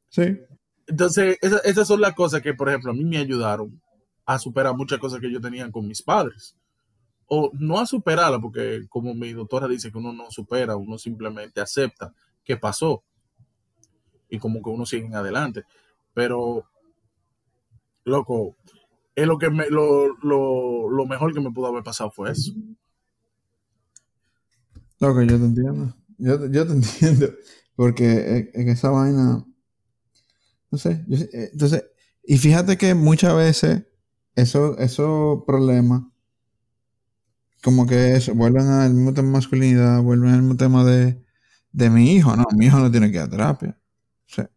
Sí. Entonces, esa, esas son las cosas que, por ejemplo, a mí me ayudaron a superar muchas cosas que yo tenía con mis padres. O no a superarla, porque como mi doctora dice que uno no supera, uno simplemente acepta que pasó. Y como que uno sigue en adelante. Pero, loco, es lo que me, lo, lo, lo mejor que me pudo haber pasado fue eso. Loco, yo te entiendo. Yo, yo te entiendo. Porque en esa vaina. No sé. Yo, entonces, y fíjate que muchas veces esos eso problemas, como que eso, vuelven al mismo tema de masculinidad, vuelven al mismo tema de, de mi hijo. No, mi hijo no tiene que ir a terapia. O sea,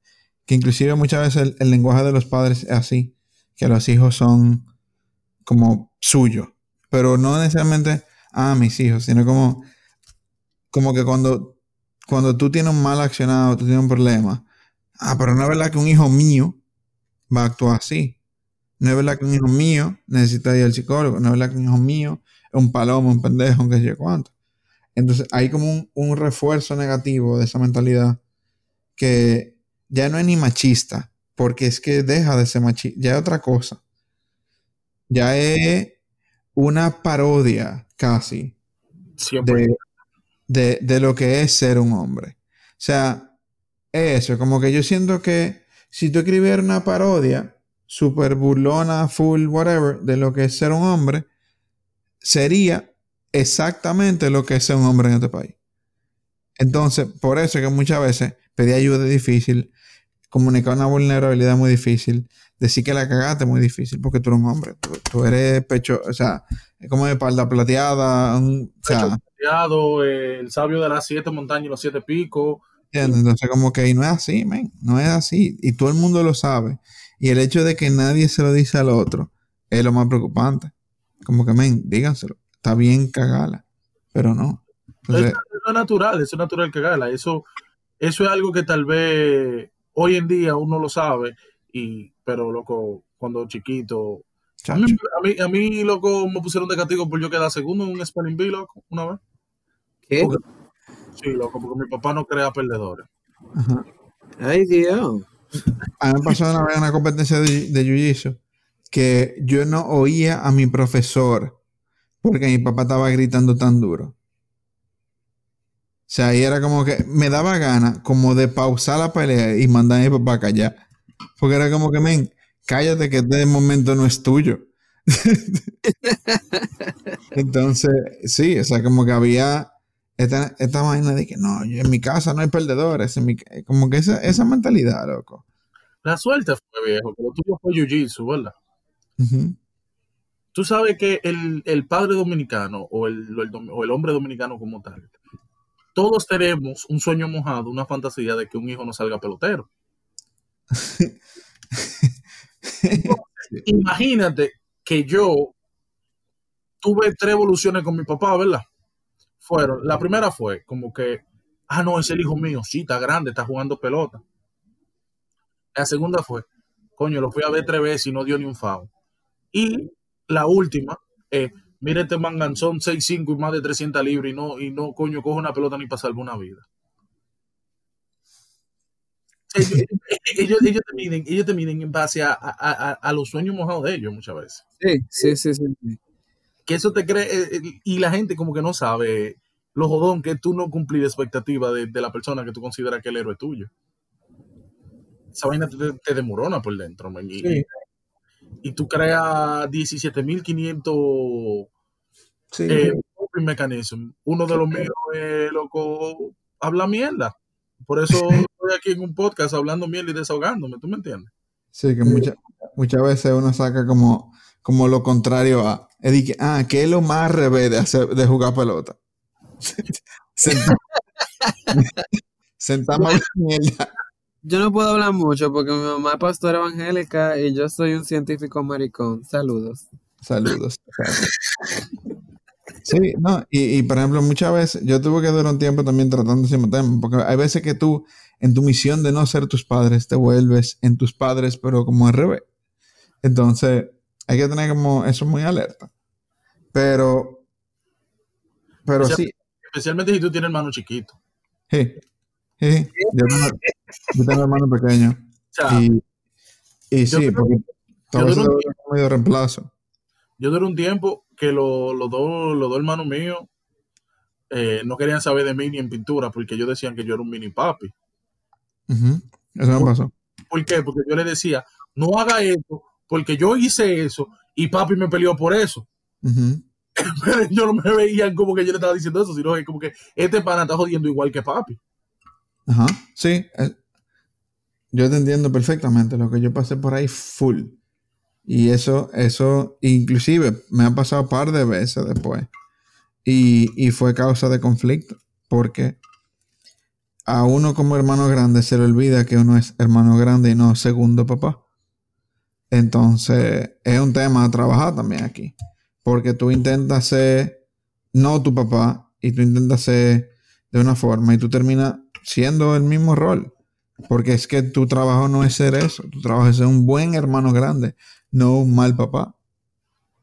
que inclusive muchas veces el, lenguaje de los padres es así que los hijos son como suyos. Pero no necesariamente, ah, mis hijos, sino como, como que cuando, cuando tú tienes un mal accionado, tú tienes un problema, ah, pero no es verdad que un hijo mío va a actuar así. No es verdad que un hijo mío necesita ir al psicólogo. No es verdad que un hijo mío es un palomo, un pendejo, un qué sé cuánto. Entonces hay como un, un refuerzo negativo de esa mentalidad que ya no es ni machista, porque es que deja de ser machista, ya es otra cosa. Ya es una parodia casi de, de, de, lo que es ser un hombre. O sea, eso, como que yo siento que si tú escribieras una parodia super burlona, full, whatever, de lo que es ser un hombre, sería exactamente lo que es ser un hombre en este país. Entonces, por eso es que muchas veces pedir ayuda difícil, comunicar una vulnerabilidad muy difícil, decir que la cagaste es muy difícil, porque tú eres un hombre, tú, eres pecho, o sea, es como de espalda plateada, un, o sea, plateado, eh, el sabio de las siete montañas y los siete picos. Entonces, como que no es así, man, no es así, y todo el mundo lo sabe. Y el hecho de que nadie se lo dice al otro es lo más preocupante. Como que, men, díganselo, está bien cagala, pero no. Entonces, eso es natural, eso es natural cagala. Eso, eso es algo que tal vez hoy en día uno lo sabe, y, pero loco, cuando chiquito. A mí, a mí, a, mí, loco, me pusieron de castigo por yo quedar segundo en un Spelling Bee, loco, una vez. ¿Qué? Porque, sí, loco, porque mi papá no crea perdedores. Ajá. Ay, Dios. A mí me pasó una vez una competencia de, de jiu que yo no oía a mi profesor porque mi papá estaba gritando tan duro. O sea, ahí era como que me daba gana como de pausar la pelea y mandar a mi papá a callar. Porque era como que, men, cállate que este momento no es tuyo. Entonces, sí, o sea, como que había esta, esta vaina de que no, en mi casa no hay perdedores. En mi, como que esa, esa mentalidad, loco. La suerte fue viejo, pero tuyo fue jiu-jitsu, ¿verdad? Uh -huh. Tú sabes que el, el padre dominicano o el, el, o el hombre dominicano como tal, todos tenemos un sueño mojado, una fantasía de que un hijo no salga pelotero. Imagínate que yo tuve tres evoluciones con mi papá, ¿verdad? Fueron, la primera fue como que, ah, no, es el hijo mío, sí, está grande, está jugando pelota. La segunda fue, coño, lo fui a ver tres veces y no dio ni un foul. Y la última, eh, mire este manganzón 6'5 y más de 300 libras y no, y no, coño, coge una pelota ni para salvar una vida. Ellos, ellos, ellos, te miden, ellos te miden en base a, a, a, los sueños mojados de ellos muchas veces. Sí, sí, sí, sí. Que eso te cree, y la gente como que no sabe lo jodón que tú no cumplir la expectativa de, de la persona que tú consideras que el héroe tuyo. Esa vaina te, te demorona por dentro, man, y, Sí. y tú creas 17.500 Sí. eh, mechanism. Uno de los míos, eh, loco, habla mierda. Por eso estoy aquí en un podcast hablando mierda y desahogándome, ¿tú me entiendes? Sí, que mucha- muchas veces uno saca como, como lo contrario a. es de que, ah, ¿qué es lo más revés de, hacer, de jugar pelota? Sentar- Sentarme a hablar mierda. Yo no puedo hablar mucho porque mi mamá es pastora evangélica y yo soy un científico maricón. Saludos. Saludos. Sí, no, y, y, por ejemplo, muchas veces yo tuve que durar un tiempo también tratando ese tema, porque hay veces que tú, en tu misión de no ser tus padres, te vuelves en tus padres, pero como al revés. Entonces, hay que tener como eso muy alerta. Pero, pero sí, Especialmente si tú tienes hermano chiquito. sí, sí, Yo tengo, yo tengo hermano pequeño. O sea, Y, y sí, creo- porque todo eso medio reemplazo. yo duré un tiempo que lo- los dos los dos hermanos míos eh, no querían saber de mí ni en pintura porque ellos decían que yo era un mini papi. Eso me pasó. ¿Por qué? Porque yo le decía, no haga eso, porque yo hice eso y papi me peleó por eso. Ujú. Pero ellos no me veían como que yo le estaba diciendo eso, sino que como que este pana está jodiendo igual que papi. Ajá, sí. eh, Yo te entiendo perfectamente. Lo que yo pasé por ahí full. Y eso, eso, inclusive me ha pasado un par de veces después. Y, y fue causa de conflicto. Porque a uno como hermano grande se le olvida que uno es hermano grande y no segundo papá. Entonces, es un tema a trabajar también aquí. Porque tú intentas ser no tu papá y tú intentas ser de una forma y tú terminas siendo el mismo rol. Porque es que tu trabajo no es ser eso. Tu trabajo es ser un buen hermano grande, no un mal papá.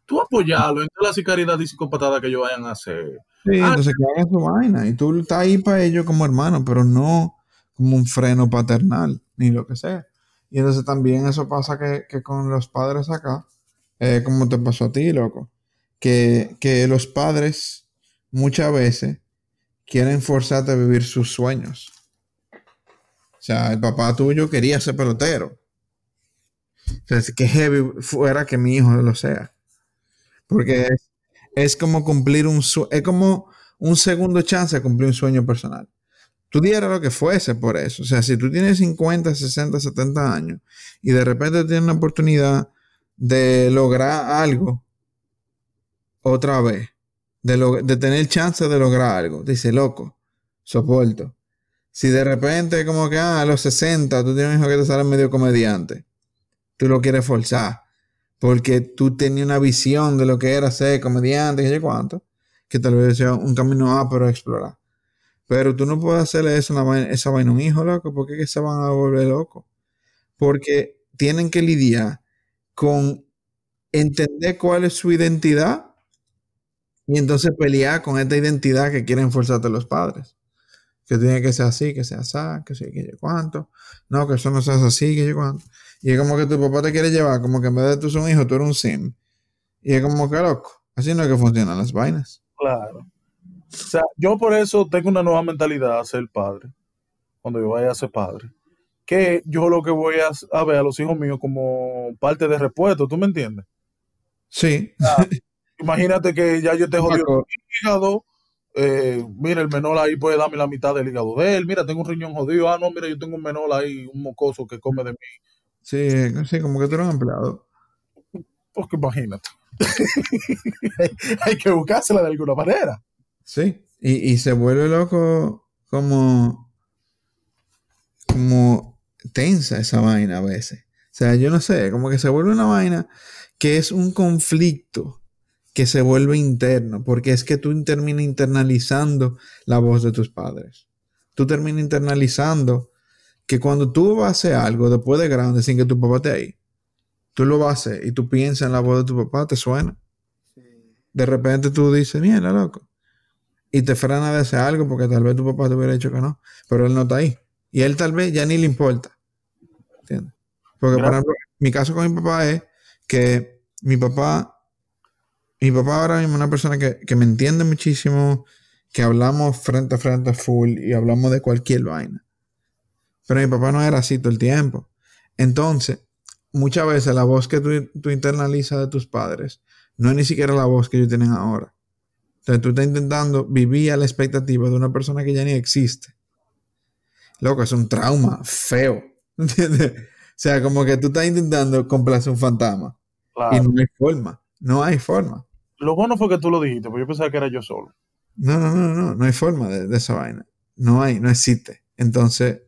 Tú apoyarlo en toda la sicariedad y psicopatada que ellos vayan a hacer. Sí, Ah. entonces que hagan su vaina. Y tú estás ahí para ellos como hermano, pero no como un freno paternal, ni lo que sea. Y entonces también eso pasa que, que con los padres acá, eh, como te pasó a ti, loco, que, que los padres muchas veces quieren forzarte a vivir sus sueños. O sea, el papá tuyo quería ser pelotero. Que heavy fuera que mi hijo lo sea. Porque es, es como cumplir un sueño, es como un segundo chance de cumplir un sueño personal. Tú dieras lo que fuese por eso. O sea, si tú tienes 50, 60, 70 años y de repente tienes una oportunidad de lograr algo otra vez, de, lo- de tener chance de lograr algo, dice, loco, soporto. Si de repente como que ah, a los 60 tú tienes un hijo que te sale medio comediante, tú lo quieres forzar porque tú tenías una visión de lo que era ser comediante, sé cuánto, que tal vez sea un camino A, pero a explorar. Pero tú no puedes hacerle eso, una esa vaina un hijo, loco, porque es que se van a volver locos. Porque tienen que lidiar con entender cuál es su identidad y entonces pelear con esta identidad que quieren forzarte los padres. Que tiene que ser así, que sea así, que sea que sé cuánto. No, que eso no sea así, que sé cuánto. Y es como que tu papá te quiere llevar, como que en vez de tú ser un hijo, tú eres un sim. Y es como que loco. Así no es que funcionan las vainas. Claro. O sea, yo por eso tengo una nueva mentalidad a ser padre. Cuando yo vaya a ser padre. Que yo lo que voy a, a ver a los hijos míos como parte de repuesto, ¿tú me entiendes? Sí. Imagínate que ya yo te jodido el hígado. eh, mira, el menor ahí puede darme la mitad del hígado de él. Mira, tengo un riñón jodido. Ah, no, mira, yo tengo un menor ahí, un mocoso que come de mí. Sí, sí, como que tú eres un empleado. Porque imagínate. Hay que buscársela de alguna manera. Sí. Y, y se vuelve loco como. como tensa esa vaina a veces. O sea, yo no sé, como que se vuelve una vaina que es un conflicto que se vuelve interno, porque es que tú terminas internalizando la voz de tus padres. Tú terminas internalizando que cuando tú vas a hacer algo después de grande sin que tu papá esté ahí, tú lo vas a hacer y tú piensas en la voz de tu papá, te suena. De repente tú dices, mierda, loco. Y te frena de hacer algo porque tal vez tu papá te hubiera dicho que no, pero él no está ahí. Y él tal vez ya ni le importa. ¿Entiendes? Porque, por ejemplo, mi caso con mi papá es que mi papá, mi papá ahora mismo es una persona que, que me entiende muchísimo, que hablamos frente a frente full y hablamos de cualquier vaina. Pero mi papá no era así todo el tiempo. Entonces, muchas veces la voz que tú, tú internalizas de tus padres no es ni siquiera la voz que ellos tienen ahora. Entonces tú estás intentando vivir a la expectativa de una persona que ya ni existe. Loco, es un trauma feo. ¿Entiendes? O sea, como que tú estás intentando complacer un fantasma. Y no hay forma. No hay forma. Lo bueno fue que tú lo dijiste, porque yo pensaba que era yo solo. No, no, no, no. No hay forma de, de esa vaina. No hay, no existe. Entonces,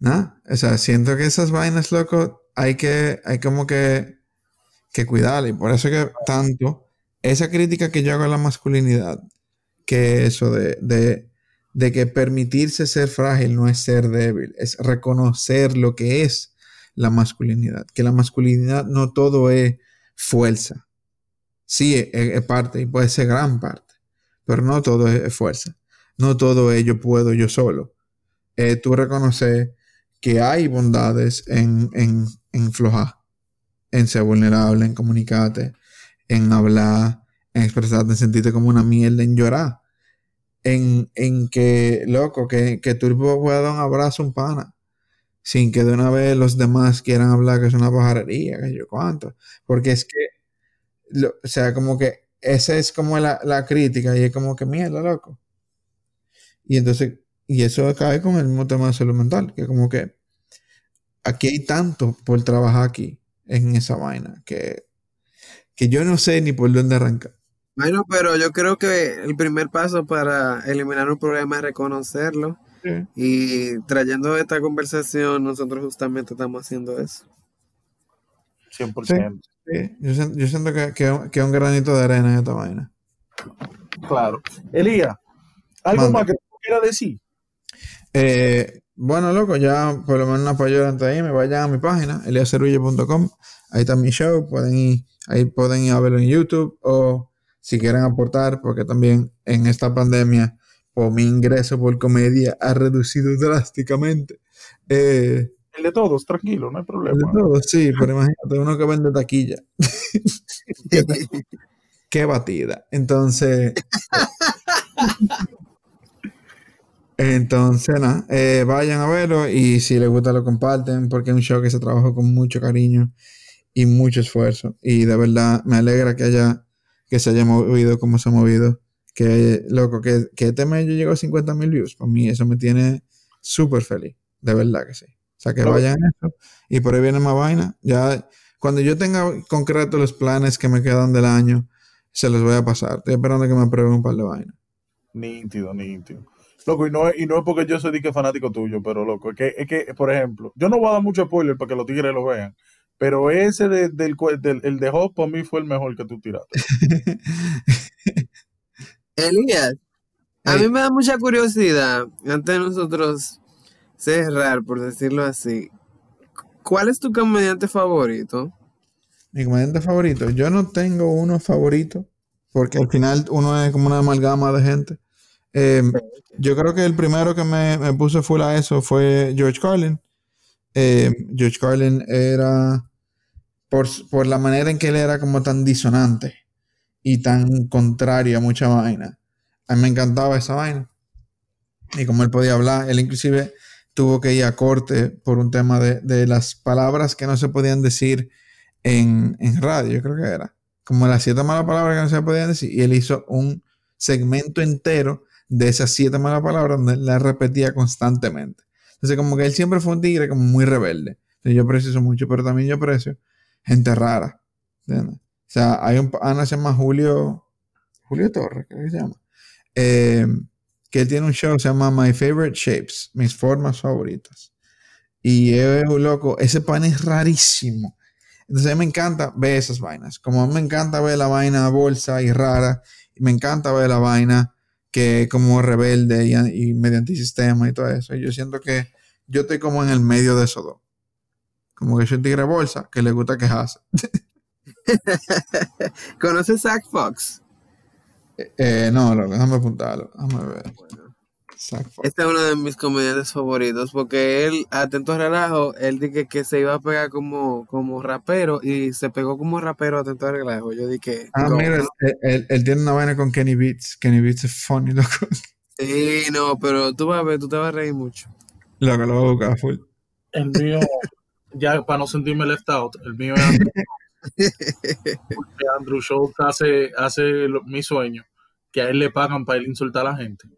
¿no? O sea, siento que esas vainas, loco, hay que, hay como que, que. Y por eso que tanto, esa crítica que yo hago a la masculinidad, que eso de, de, que permitirse ser frágil no es ser débil, es reconocer lo que es la masculinidad. Que la masculinidad no todo es fuerza. Sí, es, es parte y puede ser gran parte, pero no todo es, fuerza. No todo es yo puedo yo solo. Eh, tú reconoces que hay bondades en, en, en flojar, en ser vulnerable, en comunicarte, en hablar, en expresarte, en sentirte como una mierda, en llorar. En, en que, loco, que, que tú puedas dar un abrazo a un pana. Sin que de una vez los demás quieran hablar que es una pajarería, que yo cuánto. Porque es que, lo, o sea, como que esa es como la, la crítica y es como que mierda, loco. Y entonces, y eso cae con el mismo tema de salud mental, que como que aquí hay tanto por trabajar aquí, en esa vaina, que, que yo no sé ni por dónde arrancar. Bueno, pero yo creo que el primer paso para eliminar un problema es reconocerlo. Sí. Y trayendo esta conversación, nosotros justamente estamos haciendo eso. 100%. Sí, yo, siento, yo siento que, que, que un granito de arena en esta vaina. Claro. Elías, ¿algo Manda. más que tú quieras decir? Eh, bueno, loco, ya por lo menos una apoyo antes de irme, vayan a mi página, eliacerullo.com. Ahí está mi show, pueden ir, ahí pueden ir a verlo en YouTube o si quieren aportar, porque también en esta pandemia, pues mi ingreso por comedia ha reducido drásticamente. Eh, El de todos, tranquilo, no hay de problema. todo, sí, pero imagínate, uno que vende taquilla. qué, qué batida. Entonces, Entonces, nada, eh, vayan a verlo y si les gusta lo comparten porque es un show que se trabajó con mucho cariño y mucho esfuerzo. Y de verdad me alegra que haya, que se haya movido como se ha movido. Que, loco, que, que este mes yo llegó a 50 mil views. Para mí eso me tiene súper feliz. De verdad que sí. O sea, que Claro. vayan a eso. Y por ahí viene más vaina. Ya, cuando yo tenga concreto los planes que me quedan del año, se los voy a pasar. Estoy esperando que me aprueben un par de vainas. Nítido, nítido. Loco, y no, es- y no es porque yo soy de que fanático tuyo, pero loco, es que, es que, por ejemplo, yo no voy a dar mucho spoiler para que los tigres lo vean, pero ese de- del, del el de Hop para mí fue el mejor que tú tiraste. Elías, a mí me da mucha curiosidad, antes de nosotros cerrar, por decirlo así, ¿cuál es tu comediante favorito? Mi comediante favorito. Yo no tengo uno favorito, porque al final uno es como una amalgama de gente. Eh, yo creo que el primero que me, me puse full a eso fue George Carlin. Eh, George Carlin era, por, por la manera en que él era como tan disonante y tan contrario a mucha vaina. A mí me encantaba esa vaina. Y como él podía hablar, él inclusive tuvo que ir a corte por un tema de, de las palabras que no se podían decir en, en radio, yo creo que era. Como las siete malas palabras que no se podían decir. Y él hizo un segmento entero de esas siete malas palabras donde las repetía constantemente. Entonces, como que él siempre fue un tigre como muy rebelde. Entonces, yo aprecio mucho, pero también yo aprecio gente rara. ¿entiendes? O sea, hay un pana que se llama Julio. Julio Torres, creo que se llama. eh, que él tiene un show se llama My Favorite Shapes, mis formas favoritas. Y es un loco, ese pan es rarísimo. Entonces a mí me encanta ver esas vainas. Como a mí me encanta ver la vaina bolsa y rara, y me encanta ver la vaina que como rebelde y, y medio antisistema y todo eso. Y yo siento que yo estoy como en el medio de esos dos. Como que soy un tigre bolsa que le gusta quejarse. ¿Conoces Zach Fox? Eh, no, loco, déjame apuntarlo. Déjame ver. Este es uno de mis comediantes favoritos porque él, atento a relajo, él dije que se iba a pegar como, como rapero y se pegó como rapero atento a relajo. Yo dije. Ah, mira, él, tiene una vaina con Kenny Beats. Kenny Beats es funny, loco. Sí, no, pero tú vas a ver, tú te vas a reír mucho. Loco, lo voy a buscar full. El mío, ya para no sentirme left out, el mío es Andrew, Andrew Schultz hace, hace mi sueño, que a él le pagan para él insultar a la gente.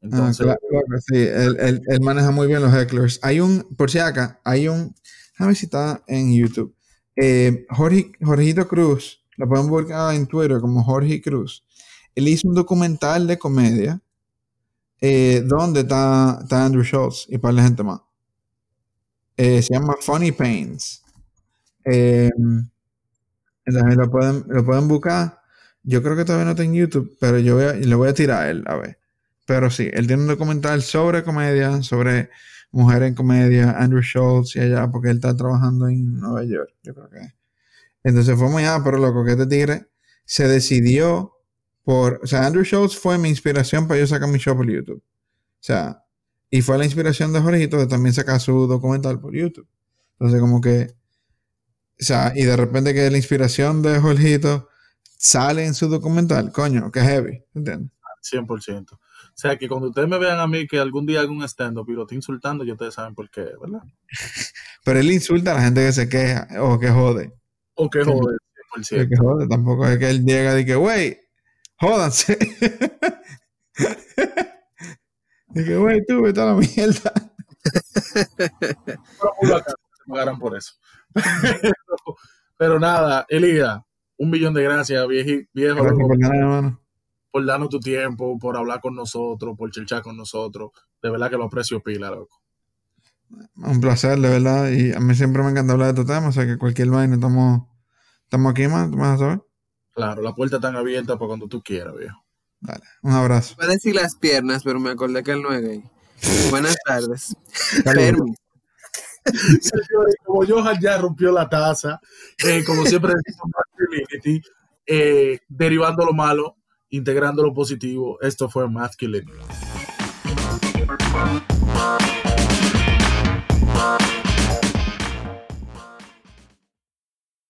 Ah, Entonces, claro, sí, él, maneja muy bien los hecklers. Hay un, por si acá, hay un, déjame si está en YouTube. Eh, Jorge, Jorgito Cruz, lo pueden buscar en Twitter como Jorge Cruz. Él hizo un documental de comedia eh, donde está, está, Andrew Schultz y para la gente más. Eh, se llama Funny Pains. Em, entonces lo pueden, lo pueden buscar. Yo creo que todavía no está en YouTube, pero yo voy le voy a tirar a él, a ver. Pero sí, él tiene un documental sobre comedia, sobre mujer en comedia, Andrew Schultz y allá, porque él está trabajando en Nueva York, yo creo que. Entonces fue muy, ah, pero loco, que este tigre se decidió por, o sea, Andrew Schultz fue mi inspiración para yo sacar mi show por YouTube. O sea, y fue la inspiración de Jorgito de también sacar su documental por YouTube. Entonces, como que, o sea, y de repente que la inspiración de Jorgito sale en su documental, coño, que heavy, ¿entiendes? 100%. O sea, que cuando ustedes me vean a mí que algún día hago un stand-up y lo estoy insultando, ya ustedes saben por qué, ¿verdad? Pero él insulta a la gente que se queja o que jode. O que jode, por cierto. Que jode, tampoco es que él llega y que, güey, jódanse. y que, güey, tú, vete a la mierda. Pero por eso. Pero nada, Elida, un millón de gracias, viejo. viejo por darnos tu tiempo, por hablar con nosotros, por chelchar con nosotros. De verdad que lo aprecio pila, loco. Un placer, de verdad. Y a mí siempre me encanta hablar de estos temas. O sea que cualquier vaina estamos, estamos aquí, más, ¿tú vas a saber? Claro, la puerta está abierta para cuando tú quieras, viejo. Dale, un abrazo. Voy a decir las piernas, pero me acordé que él no es gay. Buenas tardes. Señores, como Johan ya rompió la taza, eh, como siempre decimos, eh, derivando lo malo, integrando lo positivo. Esto fue Masculine.